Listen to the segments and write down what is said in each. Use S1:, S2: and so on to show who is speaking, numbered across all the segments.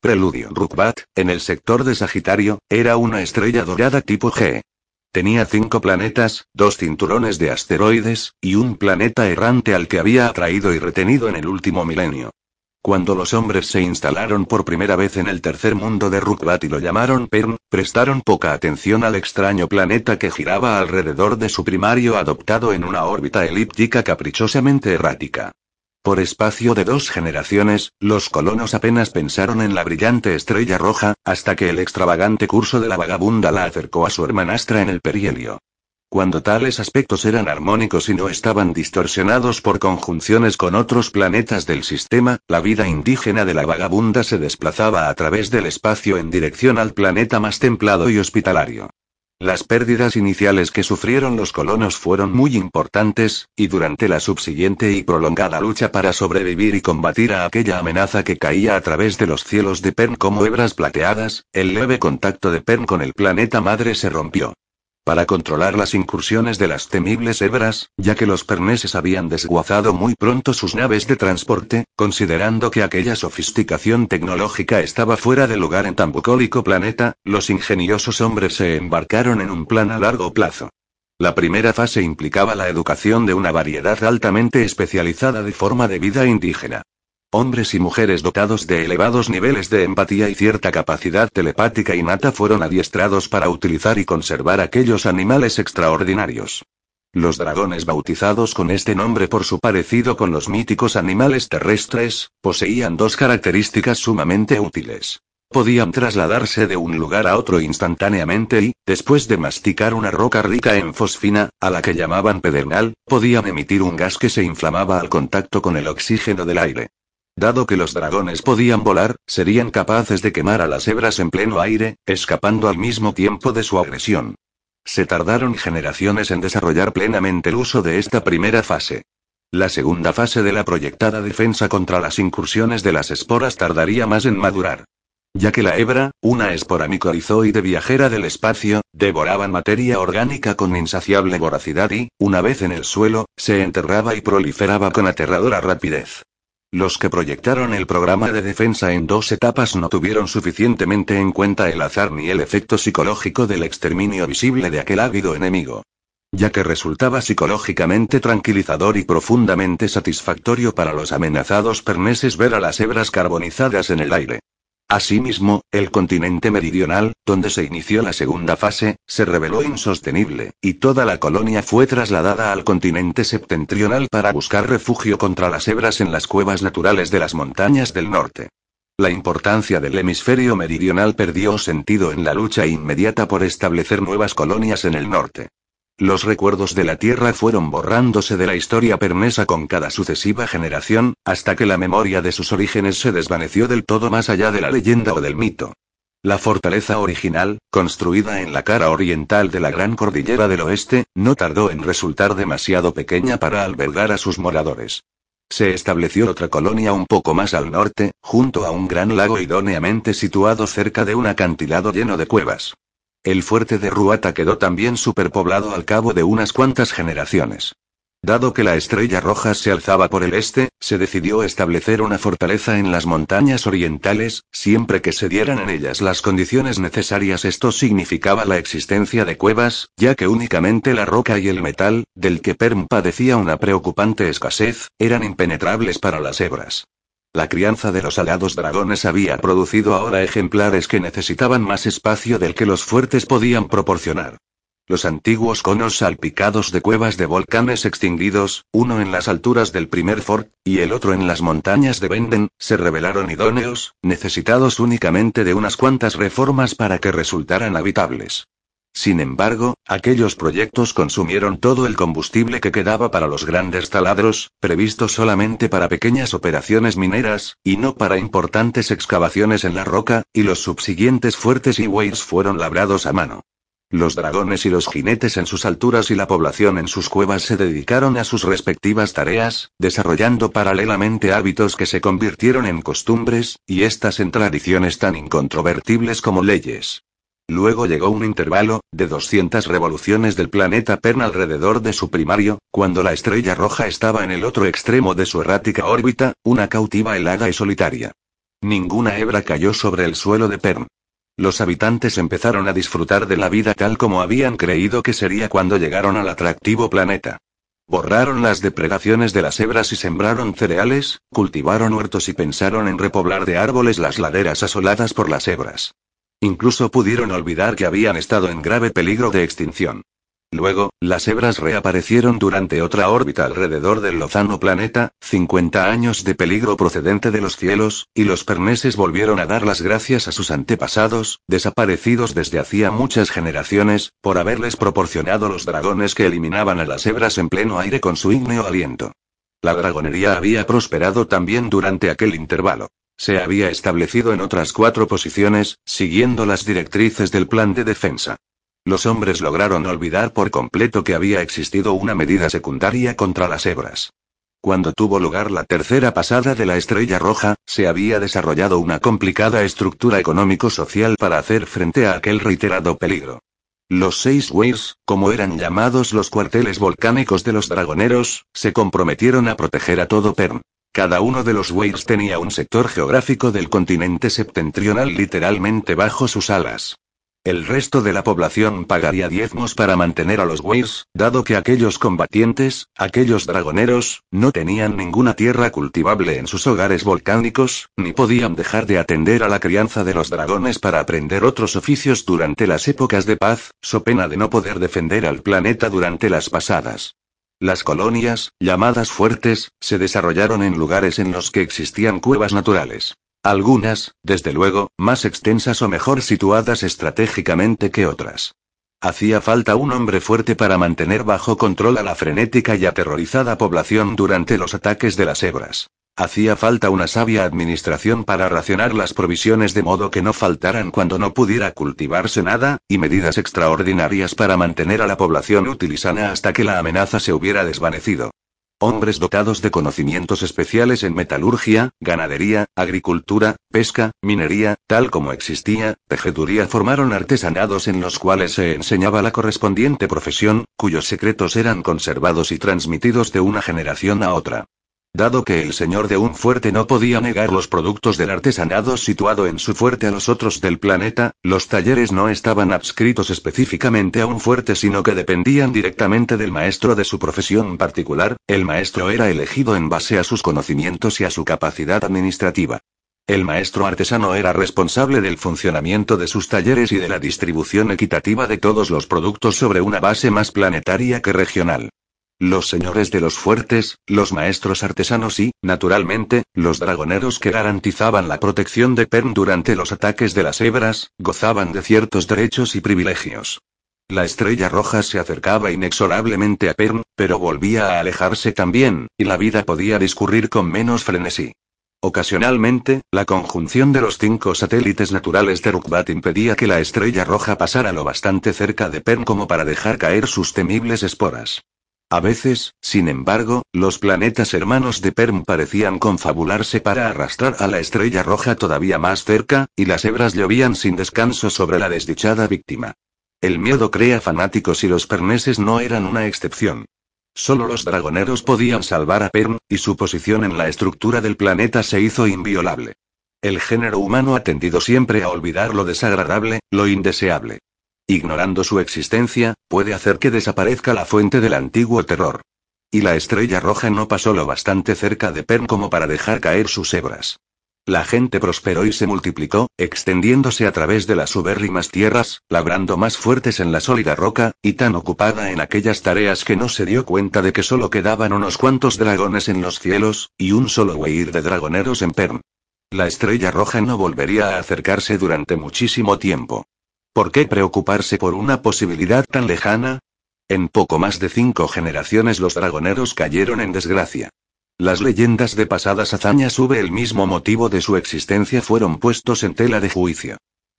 S1: Preludio Rukbat, en el sector de Sagitario, era una estrella dorada tipo G. Tenía cinco planetas, dos cinturones de asteroides, y un planeta errante al que había atraído y retenido en el último milenio. Cuando los hombres se instalaron por primera vez en el tercer mundo de Rukbat y lo llamaron Pern, prestaron poca atención al extraño planeta que giraba alrededor de su primario adoptado en una órbita elíptica caprichosamente errática. Por espacio de dos generaciones, los colonos apenas pensaron en la brillante estrella roja, hasta que el extravagante curso de la vagabunda la acercó a su hermanastra en el perihelio. Cuando tales aspectos eran armónicos y no estaban distorsionados por conjunciones con otros planetas del sistema, la vida indígena de la vagabunda se desplazaba a través del espacio en dirección al planeta más templado y hospitalario. Las pérdidas iniciales que sufrieron los colonos fueron muy importantes, y durante la subsiguiente y prolongada lucha para sobrevivir y combatir a aquella amenaza que caía a través de los cielos de Pern como hebras plateadas, el leve contacto de Pern con el planeta madre se rompió para controlar las incursiones de las temibles hebras, ya que los perneses habían desguazado muy pronto sus naves de transporte, considerando que aquella sofisticación tecnológica estaba fuera de lugar en tan bucólico planeta, los ingeniosos hombres se embarcaron en un plan a largo plazo. La primera fase implicaba la educación de una variedad altamente especializada de forma de vida indígena. Hombres y mujeres dotados de elevados niveles de empatía y cierta capacidad telepática innata fueron adiestrados para utilizar y conservar aquellos animales extraordinarios. Los dragones bautizados con este nombre por su parecido con los míticos animales terrestres, poseían dos características sumamente útiles. Podían trasladarse de un lugar a otro instantáneamente y, después de masticar una roca rica en fosfina, a la que llamaban pedernal, podían emitir un gas que se inflamaba al contacto con el oxígeno del aire. Dado que los dragones podían volar, serían capaces de quemar a las hebras en pleno aire, escapando al mismo tiempo de su agresión. Se tardaron generaciones en desarrollar plenamente el uso de esta primera fase. La segunda fase de la proyectada defensa contra las incursiones de las esporas tardaría más en madurar. Ya que la hebra, una espora micorizoide viajera del espacio, devoraban materia orgánica con insaciable voracidad y, una vez en el suelo, se enterraba y proliferaba con aterradora rapidez. Los que proyectaron el programa de defensa en dos etapas no tuvieron suficientemente en cuenta el azar ni el efecto psicológico del exterminio visible de aquel ávido enemigo. Ya que resultaba psicológicamente tranquilizador y profundamente satisfactorio para los amenazados perneses ver a las hebras carbonizadas en el aire. Asimismo, el continente meridional, donde se inició la segunda fase, se reveló insostenible, y toda la colonia fue trasladada al continente septentrional para buscar refugio contra las hebras en las cuevas naturales de las montañas del norte. La importancia del hemisferio meridional perdió sentido en la lucha inmediata por establecer nuevas colonias en el norte. Los recuerdos de la Tierra fueron borrándose de la historia pernesa con cada sucesiva generación, hasta que la memoria de sus orígenes se desvaneció del todo más allá de la leyenda o del mito. La fortaleza original, construida en la cara oriental de la Gran Cordillera del Oeste, no tardó en resultar demasiado pequeña para albergar a sus moradores. Se estableció otra colonia un poco más al norte, junto a un gran lago idóneamente situado cerca de un acantilado lleno de cuevas. El fuerte de Ruata quedó también superpoblado al cabo de unas cuantas generaciones. Dado que la estrella roja se alzaba por el este, se decidió establecer una fortaleza en las montañas orientales, siempre que se dieran en ellas las condiciones necesarias. Esto significaba la existencia de cuevas, ya que únicamente la roca y el metal, del que Perm padecía una preocupante escasez, eran impenetrables para las hebras. La crianza de los alados dragones había producido ahora ejemplares que necesitaban más espacio del que los fuertes podían proporcionar. Los antiguos conos salpicados de cuevas de volcanes extinguidos, uno en las alturas del primer fort, y el otro en las montañas de Benden, se revelaron idóneos, necesitados únicamente de unas cuantas reformas para que resultaran habitables. Sin embargo, aquellos proyectos consumieron todo el combustible que quedaba para los grandes taladros, previstos solamente para pequeñas operaciones mineras, y no para importantes excavaciones en la roca, y los subsiguientes fuertes y weirs fueron labrados a mano. Los dragones y los jinetes en sus alturas y la población en sus cuevas se dedicaron a sus respectivas tareas, desarrollando paralelamente hábitos que se convirtieron en costumbres, y estas en tradiciones tan incontrovertibles como leyes. Luego llegó un intervalo, de 200 revoluciones del planeta Pern alrededor de su primario, cuando la estrella roja estaba en el otro extremo de su errática órbita, una cautiva helada y solitaria. Ninguna hebra cayó sobre el suelo de Pern. Los habitantes empezaron a disfrutar de la vida tal como habían creído que sería cuando llegaron al atractivo planeta. Borraron las depredaciones de las hebras y sembraron cereales, cultivaron huertos y pensaron en repoblar de árboles las laderas asoladas por las hebras. Incluso pudieron olvidar que habían estado en grave peligro de extinción. Luego, las hebras reaparecieron durante otra órbita alrededor del lozano planeta, 50 años de peligro procedente de los cielos, y los perneses volvieron a dar las gracias a sus antepasados, desaparecidos desde hacía muchas generaciones, por haberles proporcionado los dragones que eliminaban a las hebras en pleno aire con su ígneo aliento. La dragonería había prosperado también durante aquel intervalo. Se había establecido en otras cuatro posiciones, siguiendo las directrices del plan de defensa. Los hombres lograron olvidar por completo que había existido una medida secundaria contra las hebras. Cuando tuvo lugar la tercera pasada de la Estrella Roja, se había desarrollado una complicada estructura económico-social para hacer frente a aquel reiterado peligro. Los seis Weirs, como eran llamados los cuarteles volcánicos de los dragoneros, se comprometieron a proteger a todo Pern. Cada uno de los Weirs tenía un sector geográfico del continente septentrional literalmente bajo sus alas. El resto de la población pagaría diezmos para mantener a los Weirs, dado que aquellos combatientes, aquellos dragoneros, no tenían ninguna tierra cultivable en sus hogares volcánicos, ni podían dejar de atender a la crianza de los dragones para aprender otros oficios durante las épocas de paz, so pena de no poder defender al planeta durante las pasadas. Las colonias, llamadas fuertes, se desarrollaron en lugares en los que existían cuevas naturales. Algunas, desde luego, más extensas o mejor situadas estratégicamente que otras. Hacía falta un hombre fuerte para mantener bajo control a la frenética y aterrorizada población durante los ataques de las hebras. Hacía falta una sabia administración para racionar las provisiones de modo que no faltaran cuando no pudiera cultivarse nada, y medidas extraordinarias para mantener a la población útil sana hasta que la amenaza se hubiera desvanecido. Hombres dotados de conocimientos especiales en metalurgia, ganadería, agricultura, pesca, minería, tal como existía, tejeduría formaron artesanados en los cuales se enseñaba la correspondiente profesión, cuyos secretos eran conservados y transmitidos de una generación a otra. Dado que el señor de un fuerte no podía negar los productos del artesanado situado en su fuerte a los otros del planeta, los talleres no estaban adscritos específicamente a un fuerte sino que dependían directamente del maestro de su profesión particular, el maestro era elegido en base a sus conocimientos y a su capacidad administrativa. El maestro artesano era responsable del funcionamiento de sus talleres y de la distribución equitativa de todos los productos sobre una base más planetaria que regional. Los señores de los fuertes, los maestros artesanos y, naturalmente, los dragoneros que garantizaban la protección de Pern durante los ataques de las hebras, gozaban de ciertos derechos y privilegios. La estrella roja se acercaba inexorablemente a Pern, pero volvía a alejarse también, y la vida podía discurrir con menos frenesí. Ocasionalmente, la conjunción de los cinco satélites naturales de Rukbat impedía que la estrella roja pasara lo bastante cerca de Pern como para dejar caer sus temibles esporas. A veces, sin embargo, los planetas hermanos de Perm parecían confabularse para arrastrar a la estrella roja todavía más cerca, y las hebras llovían sin descanso sobre la desdichada víctima. El miedo crea fanáticos y los perneses no eran una excepción. Solo los dragoneros podían salvar a Perm, y su posición en la estructura del planeta se hizo inviolable. El género humano ha tendido siempre a olvidar lo desagradable, lo indeseable. Ignorando su existencia, puede hacer que desaparezca la fuente del antiguo terror. Y la estrella roja no pasó lo bastante cerca de Pern como para dejar caer sus hebras. La gente prosperó y se multiplicó, extendiéndose a través de las ubérrimas tierras, labrando más fuertes en la sólida roca, y tan ocupada en aquellas tareas que no se dio cuenta de que solo quedaban unos cuantos dragones en los cielos, y un solo huir de dragoneros en Pern. La estrella roja no volvería a acercarse durante muchísimo tiempo. ¿Por qué preocuparse por una posibilidad tan lejana? En poco más de cinco generaciones los dragoneros cayeron en desgracia. Las leyendas de pasadas hazañas sobre el mismo motivo de su existencia fueron puestos en tela de juicio.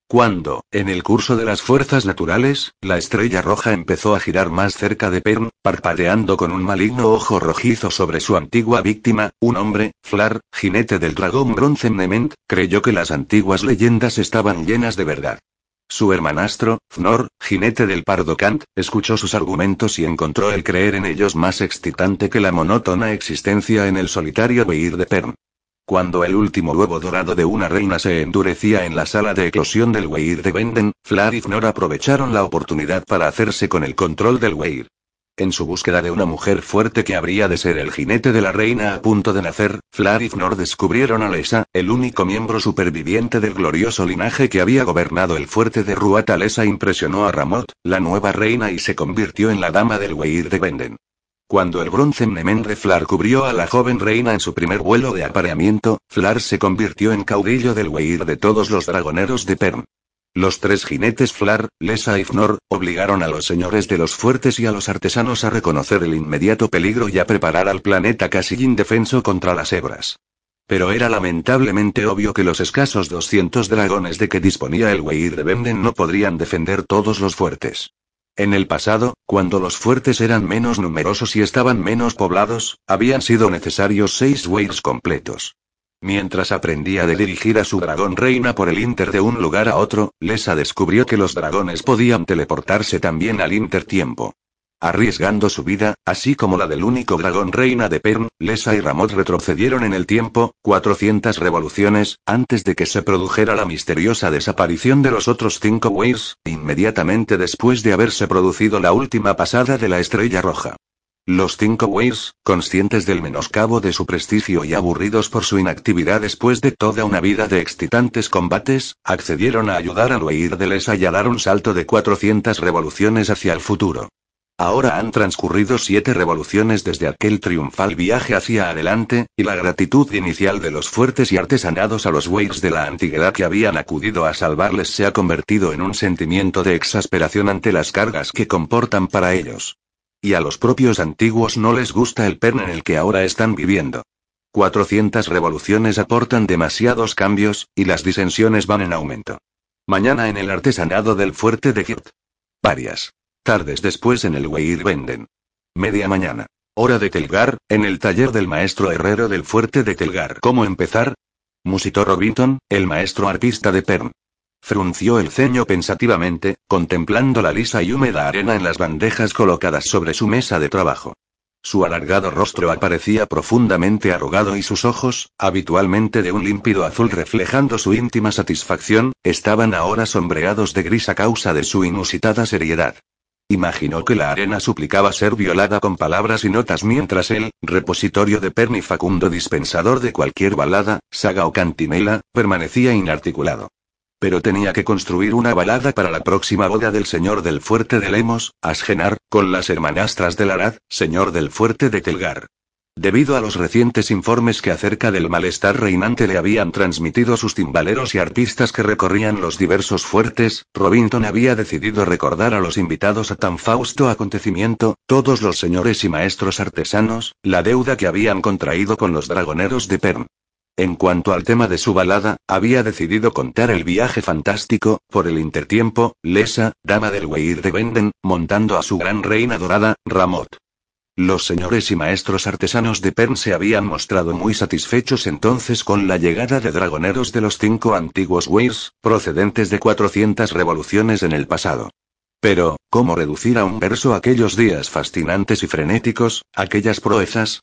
S1: Cuando, en el curso de las fuerzas naturales, la estrella roja empezó a girar más cerca de Pern, parpadeando con un maligno ojo rojizo sobre su antigua víctima, un hombre, Flar, jinete del dragón Bronzenement, creyó que las antiguas leyendas estaban llenas de verdad. Su hermanastro, Fnor, jinete del Pardo Kant, escuchó sus argumentos y encontró el creer en ellos más excitante que la monótona existencia en el solitario Beir de Pern. Cuando el último huevo dorado de una reina se endurecía en la sala de eclosión del Weir de Benden, Flar y Fnor aprovecharon la oportunidad para hacerse con el control del Weir. En su búsqueda de una mujer fuerte que habría de ser el jinete de la reina a punto de nacer, Flar y Fnor descubrieron a Lesa, el único miembro superviviente del glorioso linaje que había gobernado el fuerte de Ruata. Lesa impresionó a Ramot, la nueva reina y se convirtió en la dama del Weir de Benden. Cuando el bronce Nemendre Flar cubrió a la joven reina en su primer vuelo de apareamiento, Flar se convirtió en caudillo del Weir de todos los dragoneros de Pern. Los tres jinetes Flar, Lesa y Fnor, obligaron a los señores de los fuertes y a los artesanos a reconocer el inmediato peligro y a preparar al planeta casi indefenso contra las hebras. Pero era lamentablemente obvio que los escasos 200 dragones de que disponía el Weir de Benden no podrían defender todos los fuertes. En el pasado, cuando los fuertes eran menos numerosos y estaban menos poblados, habían sido necesarios seis weirs completos. Mientras aprendía de dirigir a su dragón reina por el Inter de un lugar a otro, Lesa descubrió que los dragones podían teleportarse también al intertiempo. Arriesgando su vida, así como la del único dragón reina de Pern, Lesa y Ramot retrocedieron en el tiempo, 400 revoluciones, antes de que se produjera la misteriosa desaparición de los otros cinco Weirs, inmediatamente después de haberse producido la última pasada de la Estrella Roja. Los cinco Weirs, conscientes del menoscabo de su prestigio y aburridos por su inactividad después de toda una vida de excitantes combates, accedieron a ayudar al Weir de Lesa y a dar un salto de 400 revoluciones hacia el futuro. Ahora han transcurrido siete revoluciones desde aquel triunfal viaje hacia adelante, y la gratitud inicial de los fuertes y artesanados a los Weirs de la antigüedad que habían acudido a salvarles se ha convertido en un sentimiento de exasperación ante las cargas que comportan para ellos. Y a los propios antiguos no les gusta el pern en el que ahora están viviendo. 400 revoluciones aportan demasiados cambios, y las disensiones van en aumento. Mañana en el artesanado del fuerte de Girt. Varias. Tardes después en el Weir Venden. Media mañana. Hora de Telgar, en el taller del maestro herrero del fuerte de Telgar. ¿Cómo empezar? Musitó Robinson, el maestro artista de Pern. Frunció el ceño pensativamente, contemplando la lisa y húmeda arena en las bandejas colocadas sobre su mesa de trabajo. Su alargado rostro aparecía profundamente arrugado y sus ojos, habitualmente de un límpido azul reflejando su íntima satisfacción, estaban ahora sombreados de gris a causa de su inusitada seriedad. Imaginó que la arena suplicaba ser violada con palabras y notas mientras él, repositorio de perni facundo dispensador de cualquier balada, saga o cantinela, permanecía inarticulado. Pero tenía que construir una balada para la próxima boda del señor del fuerte de Lemos, Asgenar, con las hermanastras del Arad, señor del fuerte de Telgar. Debido a los recientes informes que acerca del malestar reinante le habían transmitido sus timbaleros y artistas que recorrían los diversos fuertes, Robinson había decidido recordar a los invitados a tan fausto acontecimiento, todos los señores y maestros artesanos, la deuda que habían contraído con los dragoneros de Pern. En cuanto al tema de su balada, había decidido contar el viaje fantástico, por el intertiempo, Lesa, dama del Weir de Benden, montando a su gran reina dorada, Ramot. Los señores y maestros artesanos de Pern se habían mostrado muy satisfechos entonces con la llegada de dragoneros de los cinco antiguos Weirs, procedentes de 400 revoluciones en el pasado. Pero, ¿cómo reducir a un verso aquellos días fascinantes y frenéticos, aquellas proezas?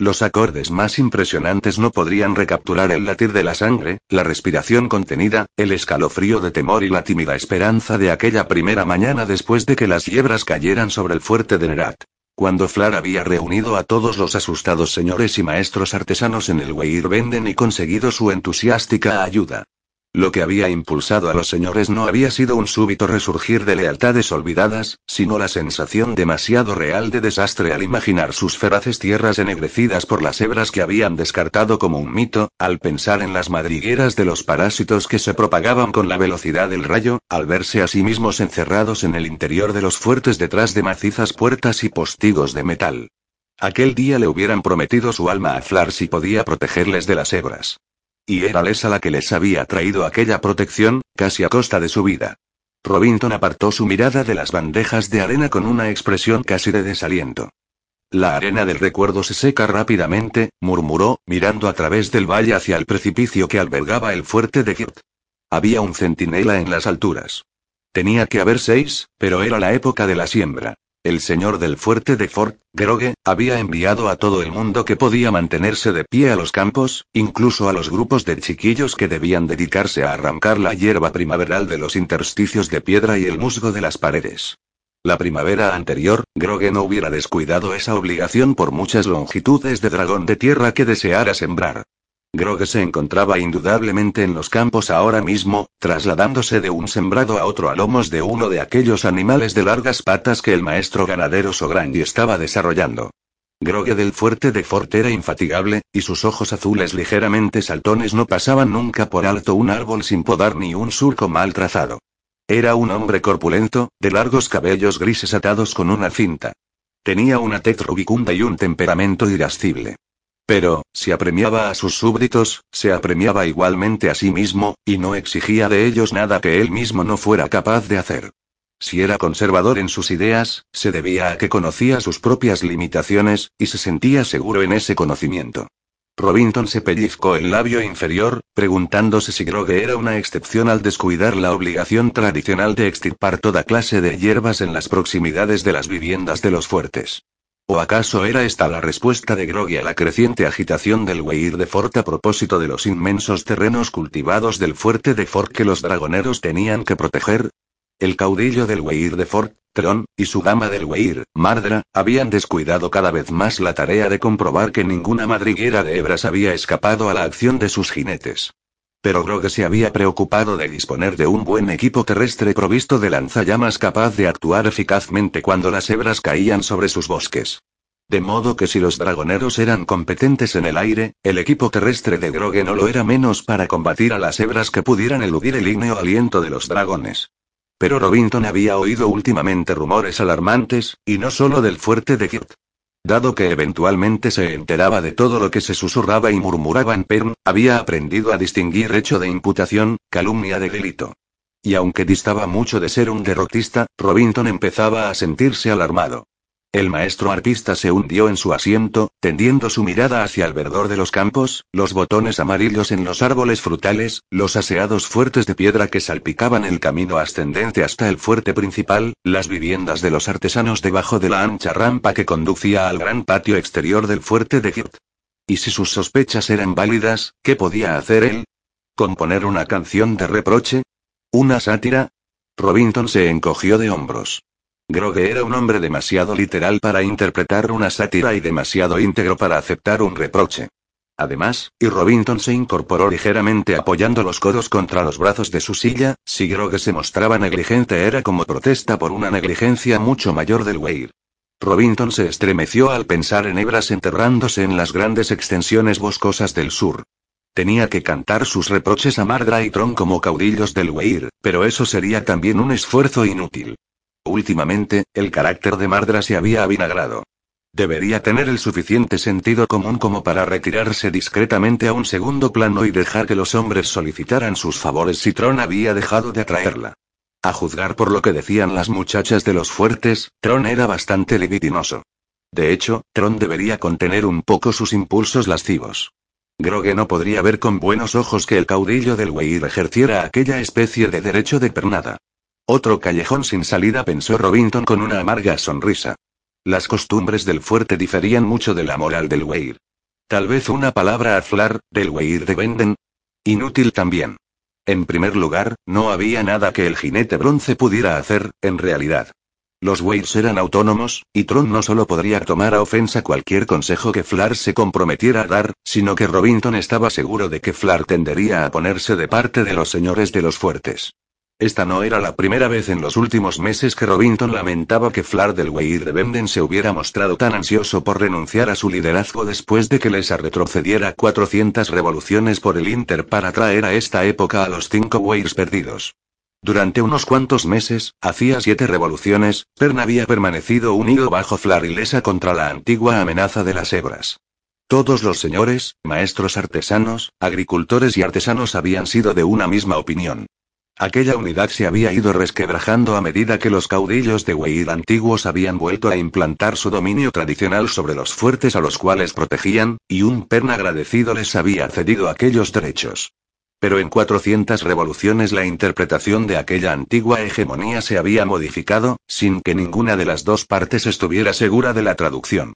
S1: Los acordes más impresionantes no podrían recapturar el latir de la sangre, la respiración contenida, el escalofrío de temor y la tímida esperanza de aquella primera mañana después de que las hiebras cayeran sobre el fuerte de Nerat. Cuando Flar había reunido a todos los asustados señores y maestros artesanos en el Weir Venden y conseguido su entusiástica ayuda. Lo que había impulsado a los señores no había sido un súbito resurgir de lealtades olvidadas, sino la sensación demasiado real de desastre al imaginar sus feraces tierras ennegrecidas por las hebras que habían descartado como un mito, al pensar en las madrigueras de los parásitos que se propagaban con la velocidad del rayo, al verse a sí mismos encerrados en el interior de los fuertes detrás de macizas puertas y postigos de metal. Aquel día le hubieran prometido su alma a Flar si podía protegerles de las hebras. Y era Lesa la que les había traído aquella protección, casi a costa de su vida. Robinson apartó su mirada de las bandejas de arena con una expresión casi de desaliento. La arena del recuerdo se seca rápidamente, murmuró, mirando a través del valle hacia el precipicio que albergaba el fuerte de Girt. Había un centinela en las alturas. Tenía que haber seis, pero era la época de la siembra. El señor del fuerte de Fort, Grogue, había enviado a todo el mundo que podía mantenerse de pie a los campos, incluso a los grupos de chiquillos que debían dedicarse a arrancar la hierba primaveral de los intersticios de piedra y el musgo de las paredes. La primavera anterior, Grogue no hubiera descuidado esa obligación por muchas longitudes de dragón de tierra que deseara sembrar. Grogue se encontraba indudablemente en los campos ahora mismo, trasladándose de un sembrado a otro a lomos de uno de aquellos animales de largas patas que el maestro ganadero Sograndi estaba desarrollando. Grogue del fuerte de Fort era infatigable, y sus ojos azules ligeramente saltones no pasaban nunca por alto un árbol sin podar ni un surco mal trazado. Era un hombre corpulento, de largos cabellos grises atados con una cinta. Tenía una tez rubicunda y un temperamento irascible. Pero, si apremiaba a sus súbditos, se apremiaba igualmente a sí mismo, y no exigía de ellos nada que él mismo no fuera capaz de hacer. Si era conservador en sus ideas, se debía a que conocía sus propias limitaciones, y se sentía seguro en ese conocimiento. Robinson se pellizcó el labio inferior, preguntándose si Grogue era una excepción al descuidar la obligación tradicional de extirpar toda clase de hierbas en las proximidades de las viviendas de los fuertes. ¿O acaso era esta la respuesta de Groggy a la creciente agitación del Weir de Fort a propósito de los inmensos terrenos cultivados del fuerte de Fort que los dragoneros tenían que proteger? El caudillo del Weir de Fort, Tron, y su dama del Weir, Mardra, habían descuidado cada vez más la tarea de comprobar que ninguna madriguera de hebras había escapado a la acción de sus jinetes. Pero Grogue se había preocupado de disponer de un buen equipo terrestre provisto de lanzallamas capaz de actuar eficazmente cuando las hebras caían sobre sus bosques. De modo que si los dragoneros eran competentes en el aire, el equipo terrestre de Grogue no lo era menos para combatir a las hebras que pudieran eludir el ígneo aliento de los dragones. Pero Robinson había oído últimamente rumores alarmantes, y no solo del fuerte de Kirt. Dado que eventualmente se enteraba de todo lo que se susurraba y murmuraba en Perm, había aprendido a distinguir hecho de imputación, calumnia de delito. Y aunque distaba mucho de ser un derrotista, Robinson empezaba a sentirse alarmado. El maestro artista se hundió en su asiento, tendiendo su mirada hacia el verdor de los campos, los botones amarillos en los árboles frutales, los aseados fuertes de piedra que salpicaban el camino ascendente hasta el fuerte principal, las viviendas de los artesanos debajo de la ancha rampa que conducía al gran patio exterior del fuerte de Girt. Y si sus sospechas eran válidas, ¿qué podía hacer él? ¿Componer una canción de reproche? ¿Una sátira? Robinson se encogió de hombros. Grogue era un hombre demasiado literal para interpretar una sátira y demasiado íntegro para aceptar un reproche. Además, y Robinson se incorporó ligeramente apoyando los codos contra los brazos de su silla, si Grogue se mostraba negligente era como protesta por una negligencia mucho mayor del Weir. Robinson se estremeció al pensar en hebras enterrándose en las grandes extensiones boscosas del sur. Tenía que cantar sus reproches a Mardra y Tron como caudillos del Weir, pero eso sería también un esfuerzo inútil. Últimamente, el carácter de Mardra se había avinagrado. Debería tener el suficiente sentido común como para retirarse discretamente a un segundo plano y dejar que los hombres solicitaran sus favores si Tron había dejado de atraerla. A juzgar por lo que decían las muchachas de los fuertes, Tron era bastante libidinoso. De hecho, Tron debería contener un poco sus impulsos lascivos. Grogue no podría ver con buenos ojos que el caudillo del Weir ejerciera aquella especie de derecho de pernada. Otro callejón sin salida, pensó Robinson con una amarga sonrisa. Las costumbres del fuerte diferían mucho de la moral del Weir. Tal vez una palabra a Flar, del Weir de Benden. Inútil también. En primer lugar, no había nada que el jinete bronce pudiera hacer, en realidad. Los Weirs eran autónomos, y Tron no solo podría tomar a ofensa cualquier consejo que Flar se comprometiera a dar, sino que Robinson estaba seguro de que Flar tendería a ponerse de parte de los señores de los fuertes. Esta no era la primera vez en los últimos meses que Robinson lamentaba que Flar del Weir de Benden se hubiera mostrado tan ansioso por renunciar a su liderazgo después de que les retrocediera 400 revoluciones por el Inter para traer a esta época a los cinco Weirs perdidos. Durante unos cuantos meses, hacía siete revoluciones, Pern había permanecido unido bajo Flar y Lesa contra la antigua amenaza de las hebras. Todos los señores, maestros artesanos, agricultores y artesanos habían sido de una misma opinión. Aquella unidad se había ido resquebrajando a medida que los caudillos de Weir antiguos habían vuelto a implantar su dominio tradicional sobre los fuertes a los cuales protegían, y un pern agradecido les había cedido aquellos derechos. Pero en 400 revoluciones la interpretación de aquella antigua hegemonía se había modificado, sin que ninguna de las dos partes estuviera segura de la traducción.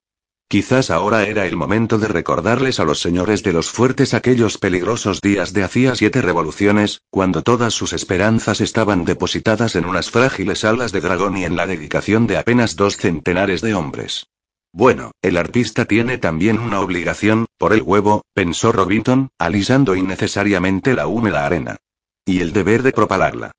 S1: Quizás ahora era el momento de recordarles a los señores de los fuertes aquellos peligrosos días de hacía siete revoluciones, cuando todas sus esperanzas estaban depositadas en unas frágiles alas de dragón y en la dedicación de apenas dos centenares de hombres. Bueno, el artista tiene también una obligación, por el huevo, pensó Robinson, alisando innecesariamente la húmeda arena. Y el deber de propalarla.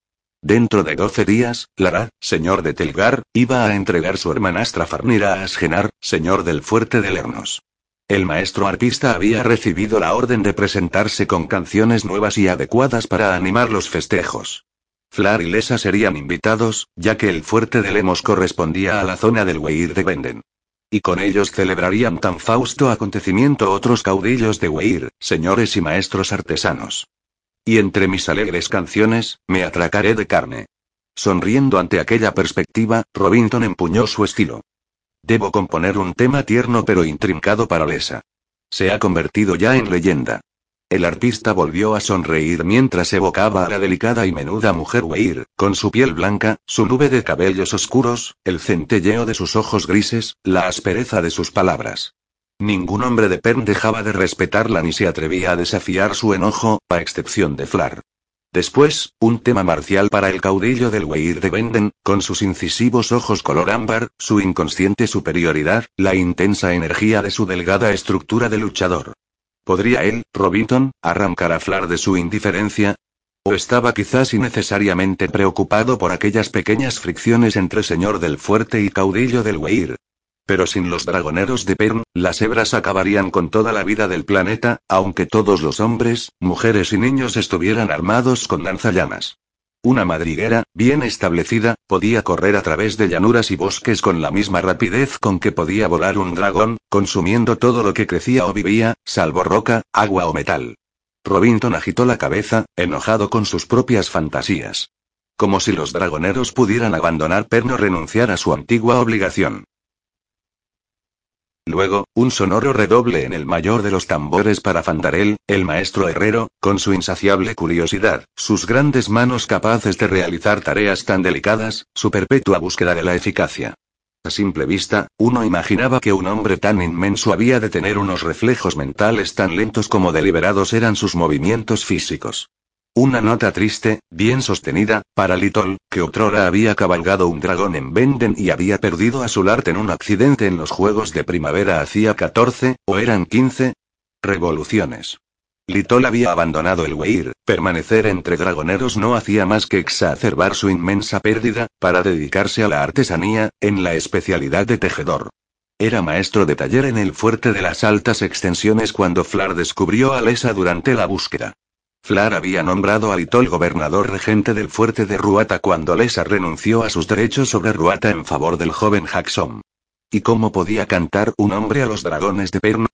S1: Dentro de doce días, Lara, señor de Telgar, iba a entregar su hermanastra Farnira a Asgenar, señor del fuerte de Lernos. El maestro artista había recibido la orden de presentarse con canciones nuevas y adecuadas para animar los festejos. Flar y Lesa serían invitados, ya que el fuerte de Lemos correspondía a la zona del Weir de Benden. Y con ellos celebrarían tan fausto acontecimiento otros caudillos de Weir, señores y maestros artesanos. Y entre mis alegres canciones, me atracaré de carne. Sonriendo ante aquella perspectiva, Robinson empuñó su estilo. Debo componer un tema tierno pero intrincado para Lesa. Se ha convertido ya en leyenda. El artista volvió a sonreír mientras evocaba a la delicada y menuda mujer Weir, con su piel blanca, su nube de cabellos oscuros, el centelleo de sus ojos grises, la aspereza de sus palabras. Ningún hombre de Pern dejaba de respetarla ni se atrevía a desafiar su enojo, a excepción de Flar. Después, un tema marcial para el caudillo del Weir de Benden, con sus incisivos ojos color ámbar, su inconsciente superioridad, la intensa energía de su delgada estructura de luchador. ¿Podría él, Robinson, arrancar a Flar de su indiferencia? ¿O estaba quizás innecesariamente preocupado por aquellas pequeñas fricciones entre señor del fuerte y caudillo del Weir? Pero sin los dragoneros de Pern, las hebras acabarían con toda la vida del planeta, aunque todos los hombres, mujeres y niños estuvieran armados con lanzallamas. Una madriguera, bien establecida, podía correr a través de llanuras y bosques con la misma rapidez con que podía volar un dragón, consumiendo todo lo que crecía o vivía, salvo roca, agua o metal. Robinson agitó la cabeza, enojado con sus propias fantasías. Como si los dragoneros pudieran abandonar Pern o renunciar a su antigua obligación. Luego, un sonoro redoble en el mayor de los tambores para Fandarel, el maestro herrero, con su insaciable curiosidad, sus grandes manos capaces de realizar tareas tan delicadas, su perpetua búsqueda de la eficacia. A simple vista, uno imaginaba que un hombre tan inmenso había de tener unos reflejos mentales tan lentos como deliberados eran sus movimientos físicos. Una nota triste, bien sostenida, para Litol, que otrora había cabalgado un dragón en Benden y había perdido a su arte en un accidente en los Juegos de Primavera hacía 14, o eran 15, revoluciones. Litol había abandonado el Weir, permanecer entre dragoneros no hacía más que exacerbar su inmensa pérdida, para dedicarse a la artesanía, en la especialidad de tejedor. Era maestro de taller en el fuerte de las altas extensiones cuando Flar descubrió a Lesa durante la búsqueda. Flar había nombrado a Litol gobernador regente del fuerte de Ruata cuando Lesa renunció a sus derechos sobre Ruata en favor del joven Jackson. ¿Y cómo podía cantar un hombre a los dragones de Perno?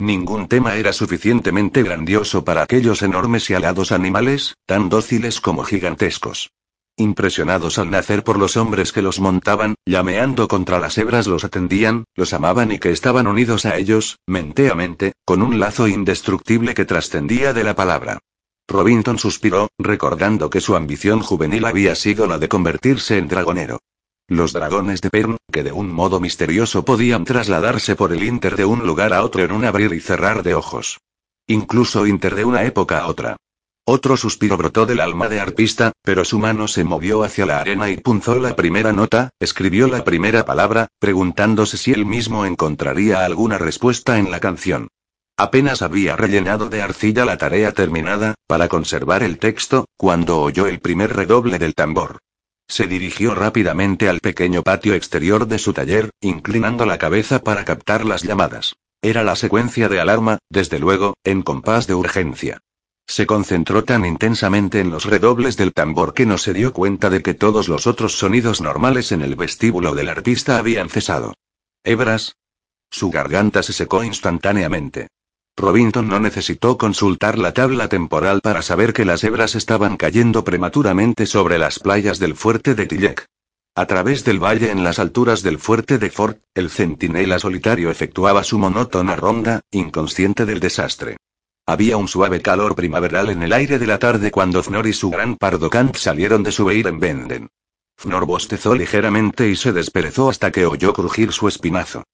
S1: Ningún tema era suficientemente grandioso para aquellos enormes y alados animales, tan dóciles como gigantescos. Impresionados al nacer por los hombres que los montaban, llameando contra las hebras los atendían, los amaban y que estaban unidos a ellos, menteamente, con un lazo indestructible que trascendía de la palabra. Robinson suspiró, recordando que su ambición juvenil había sido la de convertirse en dragonero. Los dragones de Pern, que de un modo misterioso podían trasladarse por el Inter de un lugar a otro en un abrir y cerrar de ojos. Incluso Inter de una época a otra. Otro suspiro brotó del alma de arpista, pero su mano se movió hacia la arena y punzó la primera nota, escribió la primera palabra, preguntándose si él mismo encontraría alguna respuesta en la canción. Apenas había rellenado de arcilla la tarea terminada, para conservar el texto, cuando oyó el primer redoble del tambor. Se dirigió rápidamente al pequeño patio exterior de su taller, inclinando la cabeza para captar las llamadas. Era la secuencia de alarma, desde luego, en compás de urgencia. Se concentró tan intensamente en los redobles del tambor que no se dio cuenta de que todos los otros sonidos normales en el vestíbulo del artista habían cesado. Hebras. Su garganta se secó instantáneamente. Robinson no necesitó consultar la tabla temporal para saber que las hebras estaban cayendo prematuramente sobre las playas del fuerte de Tillek. A través del valle en las alturas del fuerte de Fort, el centinela solitario efectuaba su monótona ronda, inconsciente del desastre. Había un suave calor primaveral en el aire de la tarde cuando Fnor y su gran pardo Kant salieron de su en Venden. Fnor bostezó ligeramente y se desperezó hasta que oyó crujir su espinazo.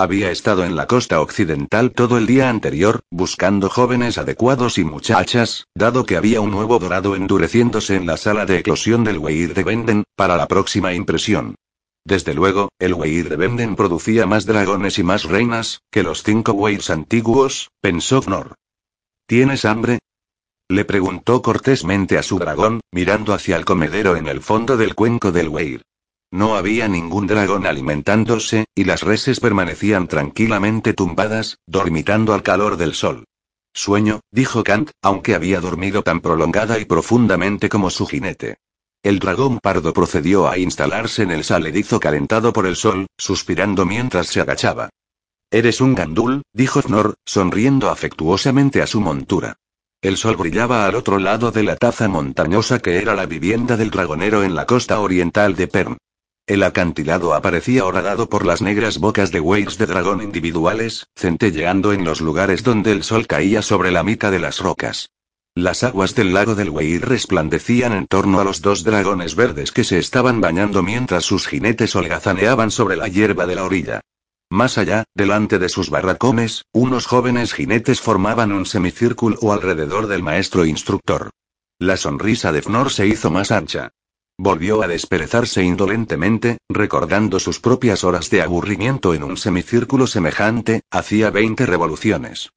S1: Había estado en la costa occidental todo el día anterior, buscando jóvenes adecuados y muchachas, dado que había un nuevo dorado endureciéndose en la sala de eclosión del Weir de Venden, para la próxima impresión. Desde luego, el Weir de Venden producía más dragones y más reinas, que los cinco Weirs antiguos, pensó Fnor. ¿Tienes hambre? Le preguntó cortésmente a su dragón, mirando hacia el comedero en el fondo del cuenco del Weir. No había ningún dragón alimentándose, y las reses permanecían tranquilamente tumbadas, dormitando al calor del sol. Sueño, dijo Kant, aunque había dormido tan prolongada y profundamente como su jinete. El dragón pardo procedió a instalarse en el saledizo calentado por el sol, suspirando mientras se agachaba. Eres un gandul, dijo Fnor, sonriendo afectuosamente a su montura. El sol brillaba al otro lado de la taza montañosa que era la vivienda del dragonero en la costa oriental de Pern. El acantilado aparecía horadado por las negras bocas de weirs de dragón individuales, centelleando en los lugares donde el sol caía sobre la mica de las rocas. Las aguas del lago del Weir resplandecían en torno a los dos dragones verdes que se estaban bañando mientras sus jinetes holgazaneaban sobre la hierba de la orilla. Más allá, delante de sus barracones, unos jóvenes jinetes formaban un semicírculo alrededor del maestro instructor. La sonrisa de Fnor se hizo más ancha. Volvió a desperezarse indolentemente, recordando sus propias horas de aburrimiento en un semicírculo semejante, hacía 20 revoluciones.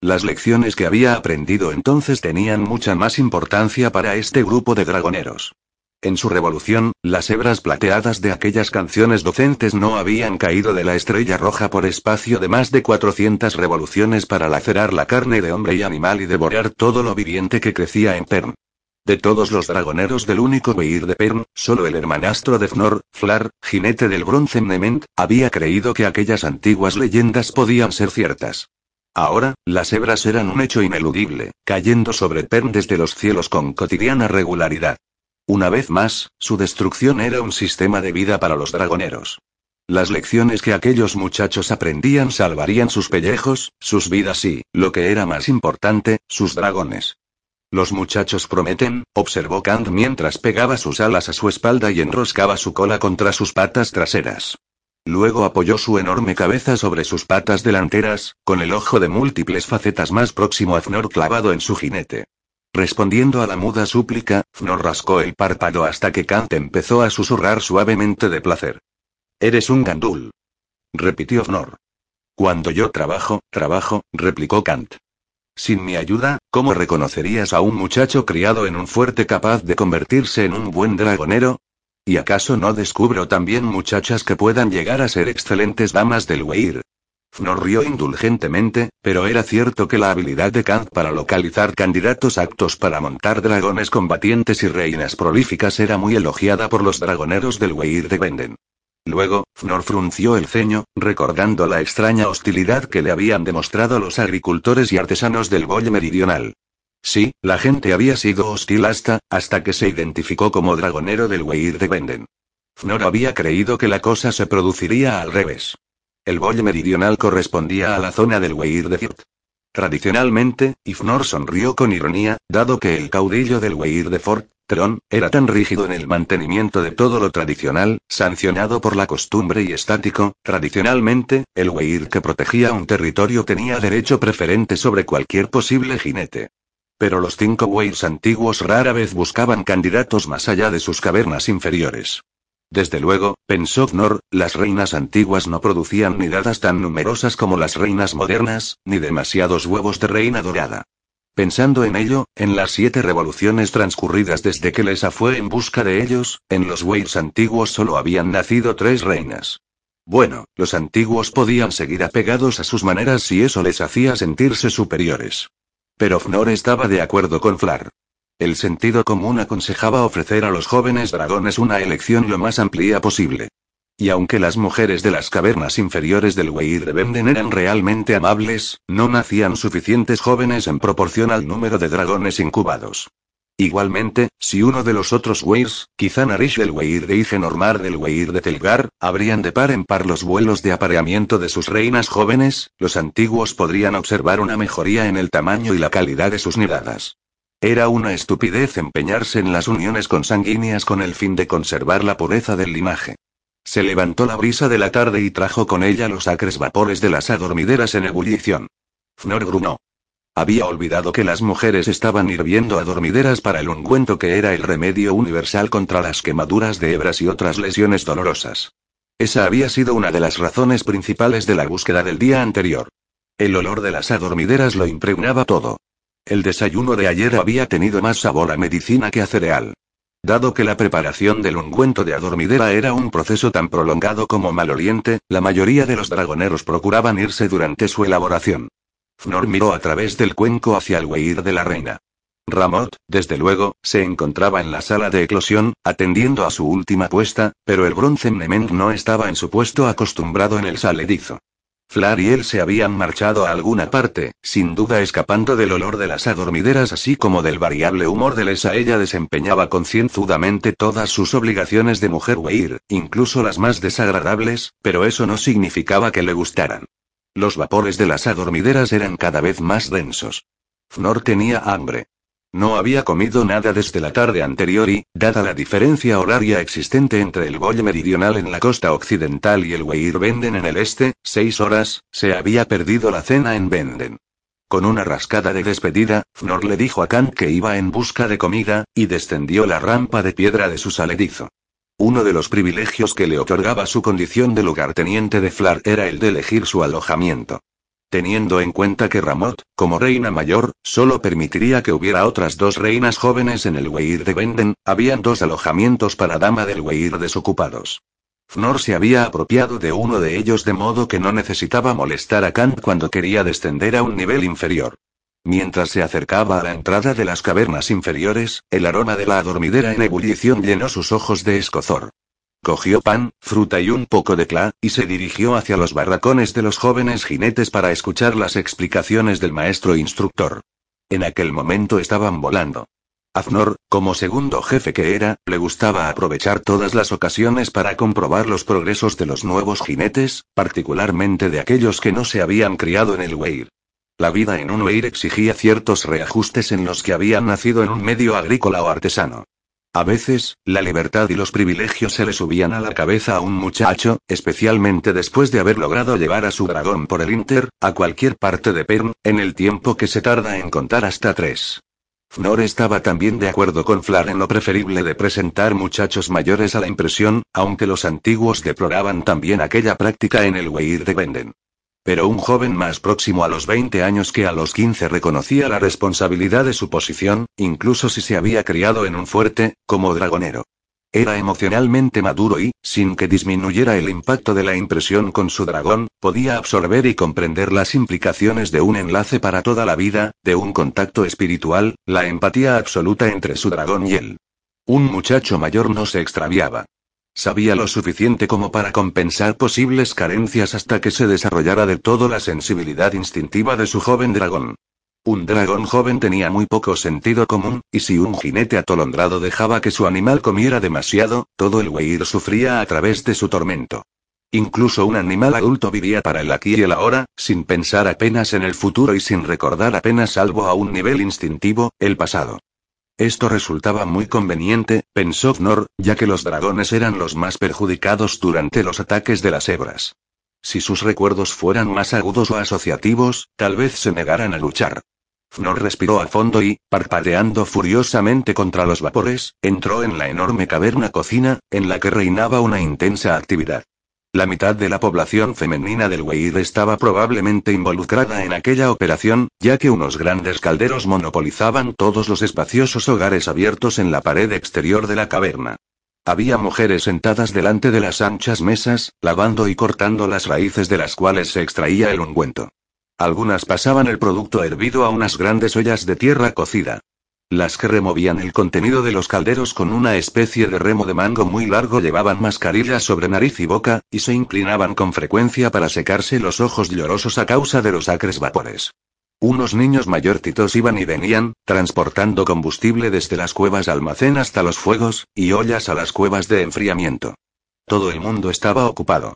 S1: Las lecciones que había aprendido entonces tenían mucha más importancia para este grupo de dragoneros. En su revolución, las hebras plateadas de aquellas canciones docentes no habían caído de la estrella roja por espacio de más de 400 revoluciones para lacerar la carne de hombre y animal y devorar todo lo viviente que crecía en Pern. De todos los dragoneros del único Beir de Pern, solo el hermanastro de Fnor, Flar, jinete del bronce Mnement, había creído que aquellas antiguas leyendas podían ser ciertas. Ahora, las hebras eran un hecho ineludible, cayendo sobre Pern desde los cielos con cotidiana regularidad. Una vez más, su destrucción era un sistema de vida para los dragoneros. Las lecciones que aquellos muchachos aprendían salvarían sus pellejos, sus vidas y, lo que era más importante, sus dragones. Los muchachos prometen, observó Kant mientras pegaba sus alas a su espalda y enroscaba su cola contra sus patas traseras. Luego apoyó su enorme cabeza sobre sus patas delanteras, con el ojo de múltiples facetas más próximo a Fnor clavado en su jinete. Respondiendo a la muda súplica, Fnor rascó el párpado hasta que Kant empezó a susurrar suavemente de placer. Eres un gandul. Repitió Fnor. Cuando yo trabajo, trabajo, replicó Kant. Sin mi ayuda, ¿cómo reconocerías a un muchacho criado en un fuerte capaz de convertirse en un buen dragonero? ¿Y acaso no descubro también muchachas que puedan llegar a ser excelentes damas del Weir? Fnor rió indulgentemente, pero era cierto que la habilidad de Kant para localizar candidatos aptos para montar dragones combatientes y reinas prolíficas era muy elogiada por los dragoneros del Weir de Venden. Luego, Fnor frunció el ceño, recordando la extraña hostilidad que le habían demostrado los agricultores y artesanos del Bolle Meridional. Sí, la gente había sido hostil hasta, hasta que se identificó como dragonero del Weir de Venden. Fnor había creído que la cosa se produciría al revés. El Bolle Meridional correspondía a la zona del Weir de Firt. Tradicionalmente, Ifnor sonrió con ironía, dado que el caudillo del Weir de Fort, Era tan rígido en el mantenimiento de todo lo tradicional, sancionado por la costumbre y estático, tradicionalmente, el Weir que protegía un territorio tenía derecho preferente sobre cualquier posible jinete. Pero los cinco Weirs antiguos rara vez buscaban candidatos más allá de sus cavernas inferiores. Desde luego, pensó Fnor, las reinas antiguas no producían nidadas tan numerosas como las reinas modernas, ni demasiados huevos de reina dorada. Pensando en ello, en las siete revoluciones transcurridas desde que Lesa fue en busca de ellos, en los Weirs antiguos solo habían nacido tres reinas. Bueno, los antiguos podían seguir apegados a sus maneras si eso les hacía sentirse superiores. Pero Fnor estaba de acuerdo con Flar. El sentido común aconsejaba ofrecer a los jóvenes dragones una elección lo más amplia posible. Y aunque las mujeres de las cavernas inferiores del Weir de Benden eran realmente amables, no nacían suficientes jóvenes en proporción al número de dragones incubados. Igualmente, si uno de los otros Weirs, quizá Narish del Weir de Igenormar del Weir de Telgar, habrían de par en par los vuelos de apareamiento de sus reinas jóvenes, los antiguos podrían observar una mejoría en el tamaño y la calidad de sus nidadas. Era una estupidez empeñarse en las uniones consanguíneas con el fin de conservar la pureza del linaje. Se levantó la brisa de la tarde y trajo con ella los acres vapores de las adormideras en ebullición. Fnor grunó. Había olvidado que las mujeres estaban hirviendo adormideras para el ungüento que era el remedio universal contra las quemaduras de hebras y otras lesiones dolorosas. Esa había sido una de las razones principales de la búsqueda del día anterior. El olor de las adormideras lo impregnaba todo. El desayuno de ayer había tenido más sabor a medicina que a cereal. Dado que la preparación del ungüento de adormidera era un proceso tan prolongado como maloliente, la mayoría de los dragoneros procuraban irse durante su elaboración. Fnor miró a través del cuenco hacia el huir de la reina. Ramot, desde luego, se encontraba en la sala de eclosión, atendiendo a su última puesta, pero el bronce Nement no estaba en su puesto acostumbrado en el saledizo. Flar y él se habían marchado a alguna parte, sin duda escapando del olor de las adormideras así como del variable humor de Lesa. Ella desempeñaba concienzudamente todas sus obligaciones de mujer Weir, incluso las más desagradables, pero eso no significaba que le gustaran. Los vapores de las adormideras eran cada vez más densos. Fnor tenía hambre. No había comido nada desde la tarde anterior y, dada la diferencia horaria existente entre el Bolle meridional en la costa occidental y el Weir Benden en el este, seis horas, se había perdido la cena en Benden. Con una rascada de despedida, Fnor le dijo a Kant que iba en busca de comida, y descendió la rampa de piedra de su saledizo. Uno de los privilegios que le otorgaba su condición de lugarteniente de Flar era el de elegir su alojamiento. Teniendo en cuenta que Ramot, como reina mayor, solo permitiría que hubiera otras dos reinas jóvenes en el Weir de Benden, habían dos alojamientos para dama del Weir desocupados. Fnor se había apropiado de uno de ellos de modo que no necesitaba molestar a Kant cuando quería descender a un nivel inferior. Mientras se acercaba a la entrada de las cavernas inferiores, el aroma de la adormidera en ebullición llenó sus ojos de escozor. Cogió pan, fruta y un poco de cla, y se dirigió hacia los barracones de los jóvenes jinetes para escuchar las explicaciones del maestro instructor. En aquel momento estaban volando. Aznor, como segundo jefe que era, le gustaba aprovechar todas las ocasiones para comprobar los progresos de los nuevos jinetes, particularmente de aquellos que no se habían criado en el Weir. La vida en un Weir exigía ciertos reajustes en los que habían nacido en un medio agrícola o artesano. A veces, la libertad y los privilegios se le subían a la cabeza a un muchacho, especialmente después de haber logrado llevar a su dragón por el Inter, a cualquier parte de Perm, en el tiempo que se tarda en contar hasta tres. Fnor estaba también de acuerdo con Flar en lo preferible de presentar muchachos mayores a la impresión, aunque los antiguos deploraban también aquella práctica en el Weir de Benden. Pero un joven más próximo a los 20 años que a los 15 reconocía la responsabilidad de su posición, incluso si se había criado en un fuerte, como dragonero. Era emocionalmente maduro y, sin que disminuyera el impacto de la impresión con su dragón, podía absorber y comprender las implicaciones de un enlace para toda la vida, de un contacto espiritual, la empatía absoluta entre su dragón y él. Un muchacho mayor no se extraviaba. Sabía lo suficiente como para compensar posibles carencias hasta que se desarrollara del todo la sensibilidad instintiva de su joven dragón. Un dragón joven tenía muy poco sentido común, y si un jinete atolondrado dejaba que su animal comiera demasiado, todo el Weir sufría a través de su tormento. Incluso un animal adulto vivía para el aquí y el ahora, sin pensar apenas en el futuro y sin recordar apenas salvo a un nivel instintivo, el pasado. Esto resultaba muy conveniente, pensó Fnor, ya que los dragones eran los más perjudicados durante los ataques de las hebras. Si sus recuerdos fueran más agudos o asociativos, tal vez se negaran a luchar. Fnor respiró a fondo y, parpadeando furiosamente contra los vapores, entró en la enorme caverna cocina, en la que reinaba una intensa actividad. La mitad de la población femenina del Weir estaba probablemente involucrada en aquella operación, ya que unos grandes calderos monopolizaban todos los espaciosos hogares abiertos en la pared exterior de la caverna. Había mujeres sentadas delante de las anchas mesas, lavando y cortando las raíces de las cuales se extraía el ungüento. Algunas pasaban el producto hervido a unas grandes ollas de tierra cocida. Las que removían el contenido de los calderos con una especie de remo de mango muy largo llevaban mascarillas sobre nariz y boca, y se inclinaban con frecuencia para secarse los ojos llorosos a causa de los acres vapores. Unos niños mayortitos iban y venían, transportando combustible desde las cuevas almacén hasta los fuegos, y ollas a las cuevas de enfriamiento. Todo el mundo estaba ocupado.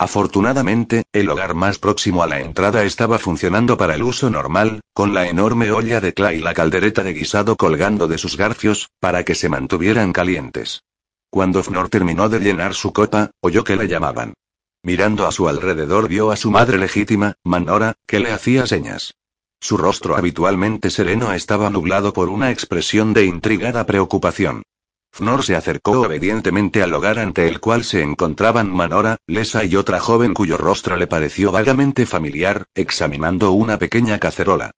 S1: Afortunadamente, el hogar más próximo a la entrada estaba funcionando para el uso normal, con la enorme olla de clay y la caldereta de guisado colgando de sus garfios, para que se mantuvieran calientes. Cuando Fnor terminó de llenar su copa, oyó que le llamaban. Mirando a su alrededor vio a su madre legítima, Manora, que le hacía señas. Su rostro habitualmente sereno estaba nublado por una expresión de intrigada preocupación. Fnor se acercó obedientemente al hogar ante el cual se encontraban Manora, Lesa y otra joven cuyo rostro le pareció vagamente familiar, examinando una pequeña cacerola.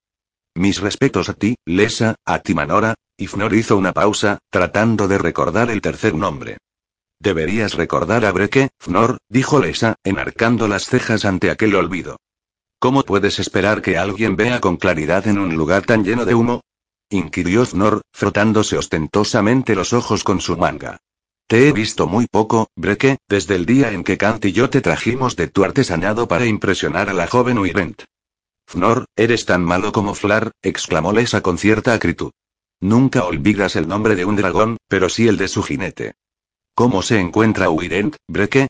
S1: Mis respetos a ti, Lesa, a ti Manora, y Fnor hizo una pausa, tratando de recordar el tercer nombre. Deberías recordar a Breke, Fnor, dijo Lesa, enarcando las cejas ante aquel olvido. ¿Cómo puedes esperar que alguien vea con claridad en un lugar tan lleno de humo? Inquirió Fnor, frotándose ostentosamente los ojos con su manga. Te he visto muy poco, Breke, desde el día en que Kant y yo te trajimos de tu artesanado para impresionar a la joven Uirent. Fnor, eres tan malo como Flar, exclamó Lesa con cierta acritud. Nunca olvidas el nombre de un dragón, pero sí el de su jinete. ¿Cómo se encuentra Uirent, Breke?